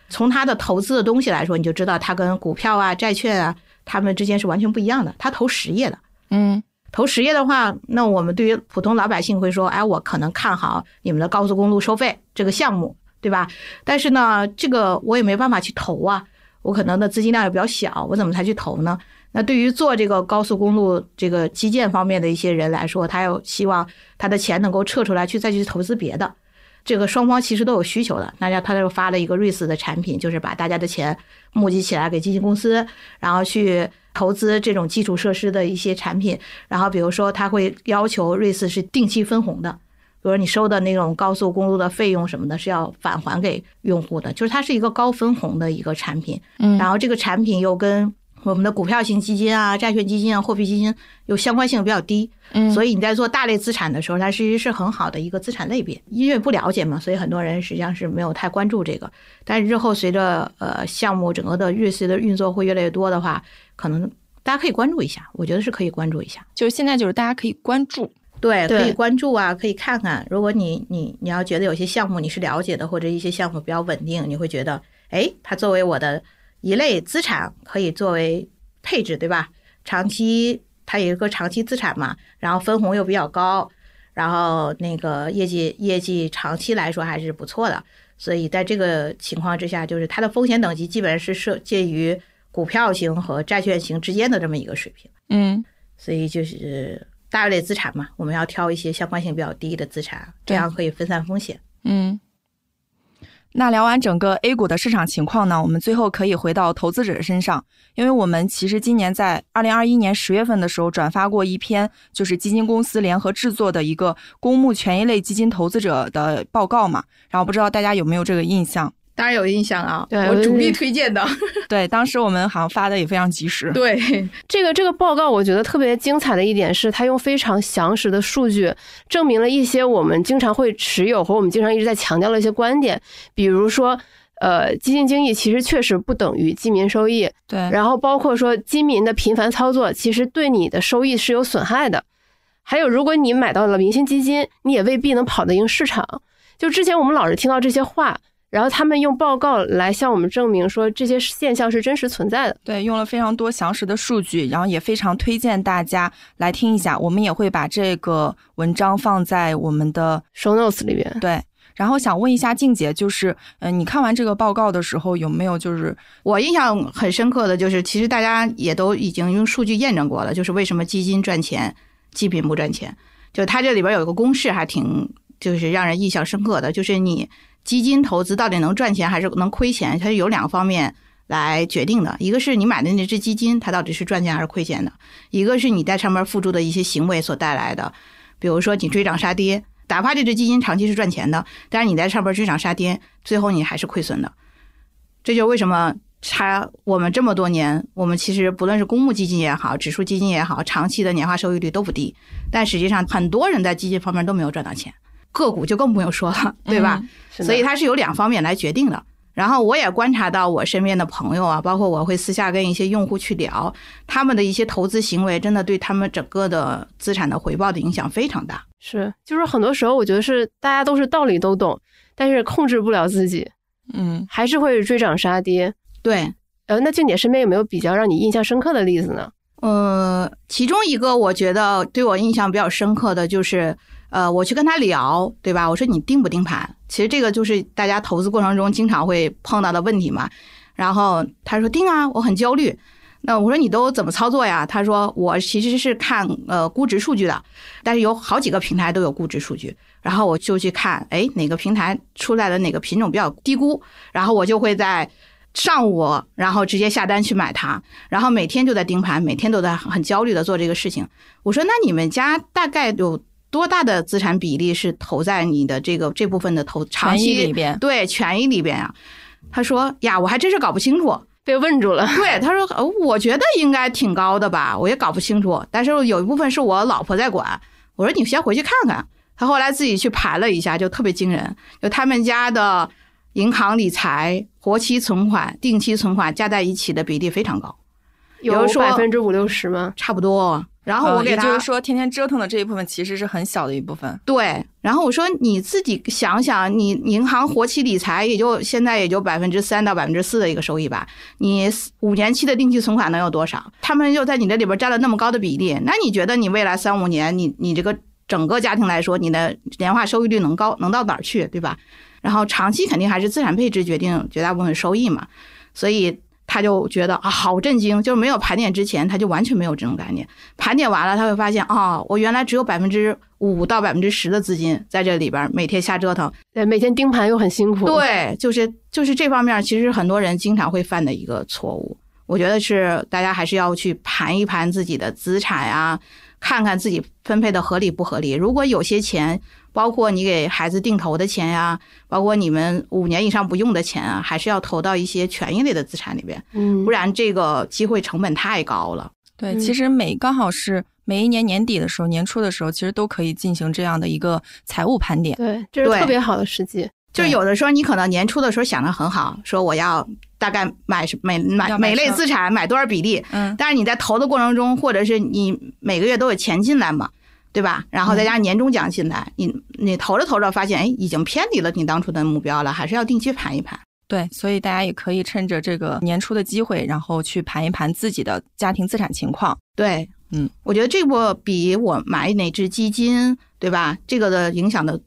从他的投资的东西来说，你就知道他跟股票啊、债券啊，他们之间是完全不一样的。他投实业的，嗯，投实业的话，那我们对于普通老百姓会说，哎，我可能看好你们的高速公路收费这个项目。对吧？但是呢，这个我也没办法去投啊，我可能的资金量也比较小，我怎么才去投呢？那对于做这个高速公路这个基建方面的一些人来说，他又希望他的钱能够撤出来去再去投资别的，这个双方其实都有需求的。那他就发了一个瑞思的产品，就是把大家的钱募集起来给基金公司，然后去投资这种基础设施的一些产品。然后比如说他会要求瑞思是定期分红的。比如你收的那种高速公路的费用什么的，是要返还给用户的，就是它是一个高分红的一个产品。嗯，然后这个产品又跟我们的股票型基金啊、债券基金啊、货币基金有相关性比较低。嗯，所以你在做大类资产的时候，它其实是很好的一个资产类别。因为不了解嘛，所以很多人实际上是没有太关注这个。但是日后随着呃项目整个的日系的运作会越来越多的话，可能大家可以关注一下。我觉得是可以关注一下。就是现在就是大家可以关注。对，可以关注啊，可以看看。如果你你你要觉得有些项目你是了解的，或者一些项目比较稳定，你会觉得，哎，它作为我的一类资产，可以作为配置，对吧？长期它有一个长期资产嘛，然后分红又比较高，然后那个业绩业绩长期来说还是不错的。所以在这个情况之下，就是它的风险等级基本上是设介于股票型和债券型之间的这么一个水平。嗯，所以就是。大类资产嘛，我们要挑一些相关性比较低的资产，这样可以分散风险。嗯。那聊完整个 A 股的市场情况呢，我们最后可以回到投资者身上，因为我们其实今年在二零二一年十月份的时候转发过一篇，就是基金公司联合制作的一个公募权益类基金投资者的报告嘛，然后不知道大家有没有这个印象？当然有印象啊，对我主力推荐的。*laughs* *laughs* 对，当时我们好像发的也非常及时。对，这个这个报告我觉得特别精彩的一点是，它用非常详实的数据证明了一些我们经常会持有和我们经常一直在强调的一些观点，比如说，呃，基金经济其实确实不等于基民收益。对，然后包括说基民的频繁操作，其实对你的收益是有损害的。还有，如果你买到了明星基金，你也未必能跑得赢市场。就之前我们老是听到这些话。然后他们用报告来向我们证明说这些现象是真实存在的。对，用了非常多详实的数据，然后也非常推荐大家来听一下。我们也会把这个文章放在我们的 show notes 里边。对，然后想问一下静姐，就是，嗯，你看完这个报告的时候，有没有就是我印象很深刻的就是，其实大家也都已经用数据验证过了，就是为什么基金赚钱，基民不赚钱？就它这里边有一个公式，还挺就是让人印象深刻的，就是你。基金投资到底能赚钱还是能亏钱？它是有两个方面来决定的，一个是你买的那只基金它到底是赚钱还是亏钱的，一个是你在上面付出的一些行为所带来的，比如说你追涨杀跌，哪怕这只基金长期是赚钱的，但是你在上面追涨杀跌，最后你还是亏损的。这就为什么它我们这么多年，我们其实不论是公募基金也好，指数基金也好，长期的年化收益率都不低，但实际上很多人在基金方面都没有赚到钱。个股就更不用说了，对吧？所以它是有两方面来决定的。然后我也观察到我身边的朋友啊，包括我会私下跟一些用户去聊，他们的一些投资行为，真的对他们整个的资产的回报的影响非常大。是，就是很多时候我觉得是大家都是道理都懂，但是控制不了自己，嗯，还是会追涨杀跌。对，呃，那静姐身边有没有比较让你印象深刻的例子呢？呃，其中一个我觉得对我印象比较深刻的就是。呃，我去跟他聊，对吧？我说你盯不盯盘？其实这个就是大家投资过程中经常会碰到的问题嘛。然后他说盯啊，我很焦虑。那我说你都怎么操作呀？他说我其实是看呃估值数据的，但是有好几个平台都有估值数据，然后我就去看，哎，哪个平台出来的哪个品种比较低估，然后我就会在上午，然后直接下单去买它，然后每天就在盯盘，每天都在很焦虑的做这个事情。我说那你们家大概有？多大的资产比例是投在你的这个这部分的投长期里边？对，权益里边啊。他说呀，我还真是搞不清楚，被问住了。对，他说，呃，我觉得应该挺高的吧，我也搞不清楚。但是有一部分是我老婆在管。我说你先回去看看。他后来自己去盘了一下，就特别惊人，就他们家的银行理财、活期存款、定期存款加在一起的比例非常高，有百分之五六十吗？差不多。然后我给他就是说，天天折腾的这一部分其实是很小的一部分。对，然后我说你自己想想，你银行活期理财也就现在也就百分之三到百分之四的一个收益吧，你五年期的定期存款能有多少？他们又在你这里边占了那么高的比例，那你觉得你未来三五年，你你这个整个家庭来说，你的年化收益率能高能到哪儿去，对吧？然后长期肯定还是资产配置决定绝大部分收益嘛，所以。他就觉得啊，好震惊！就是没有盘点之前，他就完全没有这种概念。盘点完了，他会发现啊，我原来只有百分之五到百分之十的资金在这里边，每天瞎折腾，对，每天盯盘又很辛苦。对，就是就是这方面，其实很多人经常会犯的一个错误。我觉得是大家还是要去盘一盘自己的资产呀，看看自己分配的合理不合理。如果有些钱，包括你给孩子定投的钱呀，包括你们五年以上不用的钱啊，还是要投到一些权益类的资产里边，嗯，不然这个机会成本太高了。对，其实每刚好是每一年年底的时候，年初的时候，其实都可以进行这样的一个财务盘点。对，这是特别好的时机。就是有的时候你可能年初的时候想的很好，说我要大概买每买每类资产买多少比例，嗯，但是你在投的过程中，或者是你每个月都有钱进来嘛。对吧？然后再加年终奖进来，你你投着投着发现，哎，已经偏离了你当初的目标了，还是要定期盘一盘。对，所以大家也可以趁着这个年初的机会，然后去盘一盘自己的家庭资产情况。对，嗯，我觉得这波比我买哪只基金，对吧？这个的影响的，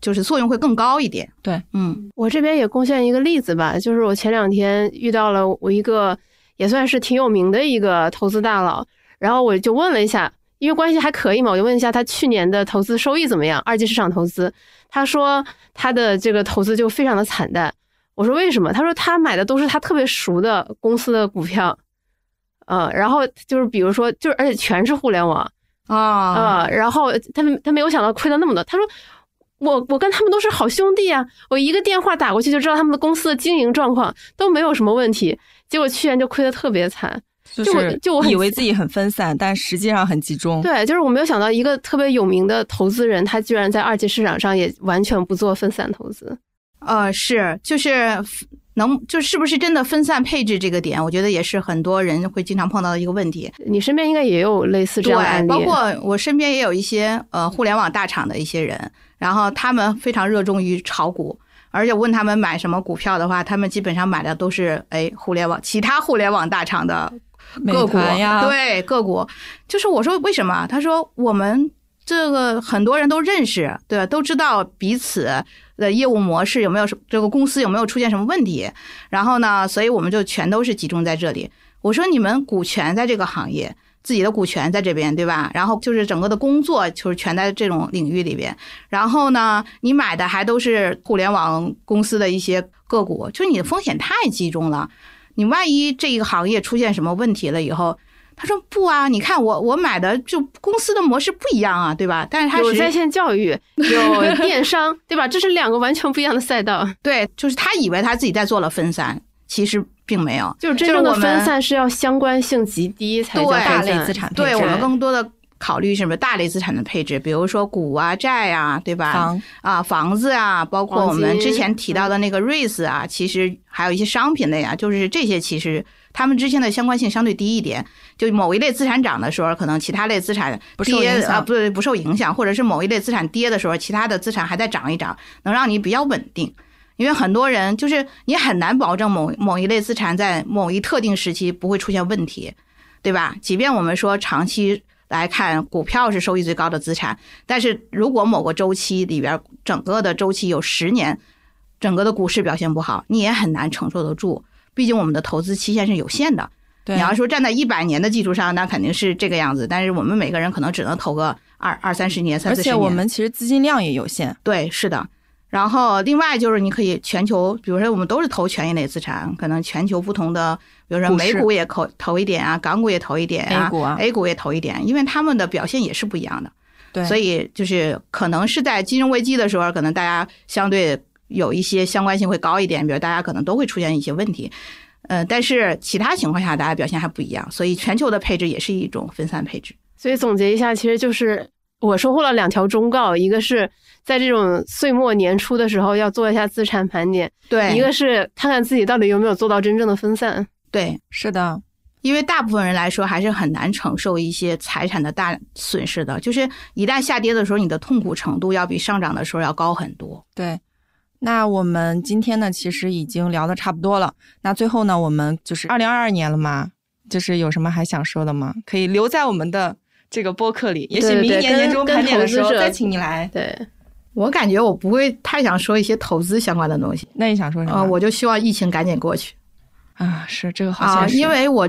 就是作用会更高一点。对，嗯，我这边也贡献一个例子吧，就是我前两天遇到了我一个也算是挺有名的一个投资大佬，然后我就问了一下。因为关系还可以嘛，我就问一下他去年的投资收益怎么样？二级市场投资，他说他的这个投资就非常的惨淡。我说为什么？他说他买的都是他特别熟的公司的股票，嗯，然后就是比如说就是而且全是互联网啊啊，然后他他没有想到亏了那么多。他说我我跟他们都是好兄弟啊，我一个电话打过去就知道他们的公司的经营状况都没有什么问题，结果去年就亏的特别惨。就是就我以为自己很分散，但实际上很集中。对，就是我没有想到一个特别有名的投资人，他居然在二级市场上也完全不做分散投资。呃，是，就是能，就是不是真的分散配置这个点，我觉得也是很多人会经常碰到的一个问题。你身边应该也有类似这样的案例，包括我身边也有一些呃互联网大厂的一些人，然后他们非常热衷于炒股。而且问他们买什么股票的话，他们基本上买的都是哎互联网其他互联网大厂的个股呀，对个股。就是我说为什么？他说我们这个很多人都认识，对吧？都知道彼此的业务模式有没有这个公司有没有出现什么问题。然后呢，所以我们就全都是集中在这里。我说你们股权在这个行业。自己的股权在这边，对吧？然后就是整个的工作就是全在这种领域里边。然后呢，你买的还都是互联网公司的一些个股，就是你的风险太集中了。你万一这一个行业出现什么问题了以后，他说不啊，你看我我买的就公司的模式不一样啊，对吧？但是他有在线教育，*laughs* 有电商，对吧？这是两个完全不一样的赛道。*laughs* 对，就是他以为他自己在做了分散，其实。并没有，就是真正的分散是要相关性极低才叫大类资产。对我们更多的考虑什么大类资产的配置，比如说股啊、债啊，对吧？房啊、房子啊，包括我们之前提到的那个 REITs 啊，其实还有一些商品类啊，就是这些其实它们之间的相关性相对低一点。就某一类资产涨的时候，可能其他类资产跌啊，不对，不受影响，或者是某一类资产跌的时候，其他的资产还在涨一涨，能让你比较稳定。因为很多人就是你很难保证某某一类资产在某一特定时期不会出现问题，对吧？即便我们说长期来看，股票是收益最高的资产，但是如果某个周期里边整个的周期有十年，整个的股市表现不好，你也很难承受得住。毕竟我们的投资期限是有限的。你要说站在一百年的基础上，那肯定是这个样子。但是我们每个人可能只能投个二二三十年、三四十年。而且我们其实资金量也有限。对，是的。然后，另外就是你可以全球，比如说我们都是投权益类资产，可能全球不同的，比如说美股也投投一点啊，港股也投一点啊，A 股啊，A 股也投一点，因为他们的表现也是不一样的。对，所以就是可能是在金融危机的时候，可能大家相对有一些相关性会高一点，比如大家可能都会出现一些问题，呃，但是其他情况下大家表现还不一样，所以全球的配置也是一种分散配置。所以总结一下，其实就是我收获了两条忠告，一个是。在这种岁末年初的时候，要做一下资产盘点。对，一个是看看自己到底有没有做到真正的分散。对，是的，因为大部分人来说还是很难承受一些财产的大损失的。就是一旦下跌的时候，你的痛苦程度要比上涨的时候要高很多。对，那我们今天呢，其实已经聊的差不多了。那最后呢，我们就是二零二二年了嘛，就是有什么还想说的吗？可以留在我们的这个播客里，也许明年年终盘点的时候再请你来。对。我感觉我不会太想说一些投资相关的东西。那你想说什么？我就希望疫情赶紧过去。啊，是这个好现实。因为我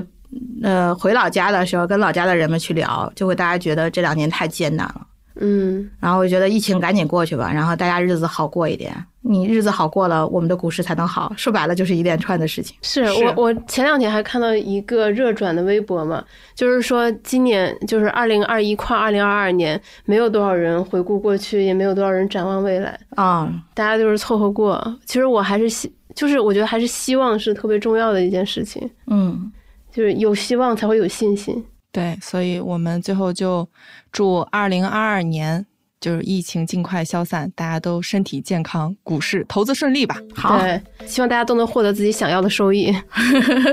呃回老家的时候，跟老家的人们去聊，就会大家觉得这两年太艰难了。嗯，然后我觉得疫情赶紧过去吧，然后大家日子好过一点。你日子好过了，我们的股市才能好。说白了就是一连串的事情。是我我前两天还看到一个热转的微博嘛，就是说今年就是二零二一跨二零二二年，没有多少人回顾过去，也没有多少人展望未来啊，大家就是凑合过。其实我还是希，就是我觉得还是希望是特别重要的一件事情。嗯，就是有希望才会有信心。对，所以我们最后就祝二零二二年就是疫情尽快消散，大家都身体健康，股市投资顺利吧。好，希望大家都能获得自己想要的收益。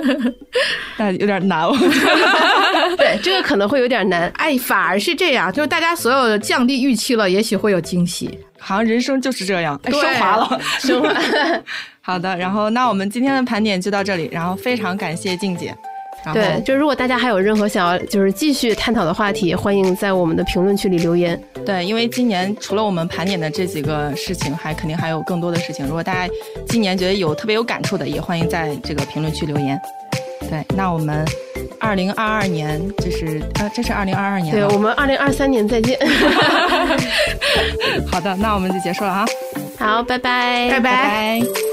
*laughs* 但有点难，*laughs* 对，这个可能会有点难。哎，反而是这样，就是大家所有的降低预期了，也许会有惊喜。好像人生就是这样，升华了，升华。*laughs* 好的，然后那我们今天的盘点就到这里，然后非常感谢静姐。对，就如果大家还有任何想要就是继续探讨的话题，欢迎在我们的评论区里留言。对，因为今年除了我们盘点的这几个事情，还肯定还有更多的事情。如果大家今年觉得有特别有感触的，也欢迎在这个评论区留言。对，那我们二零二二年，就是呃，这是二零二二年。对我们二零二三年再见。*laughs* 好的，那我们就结束了啊。好，拜拜，拜拜。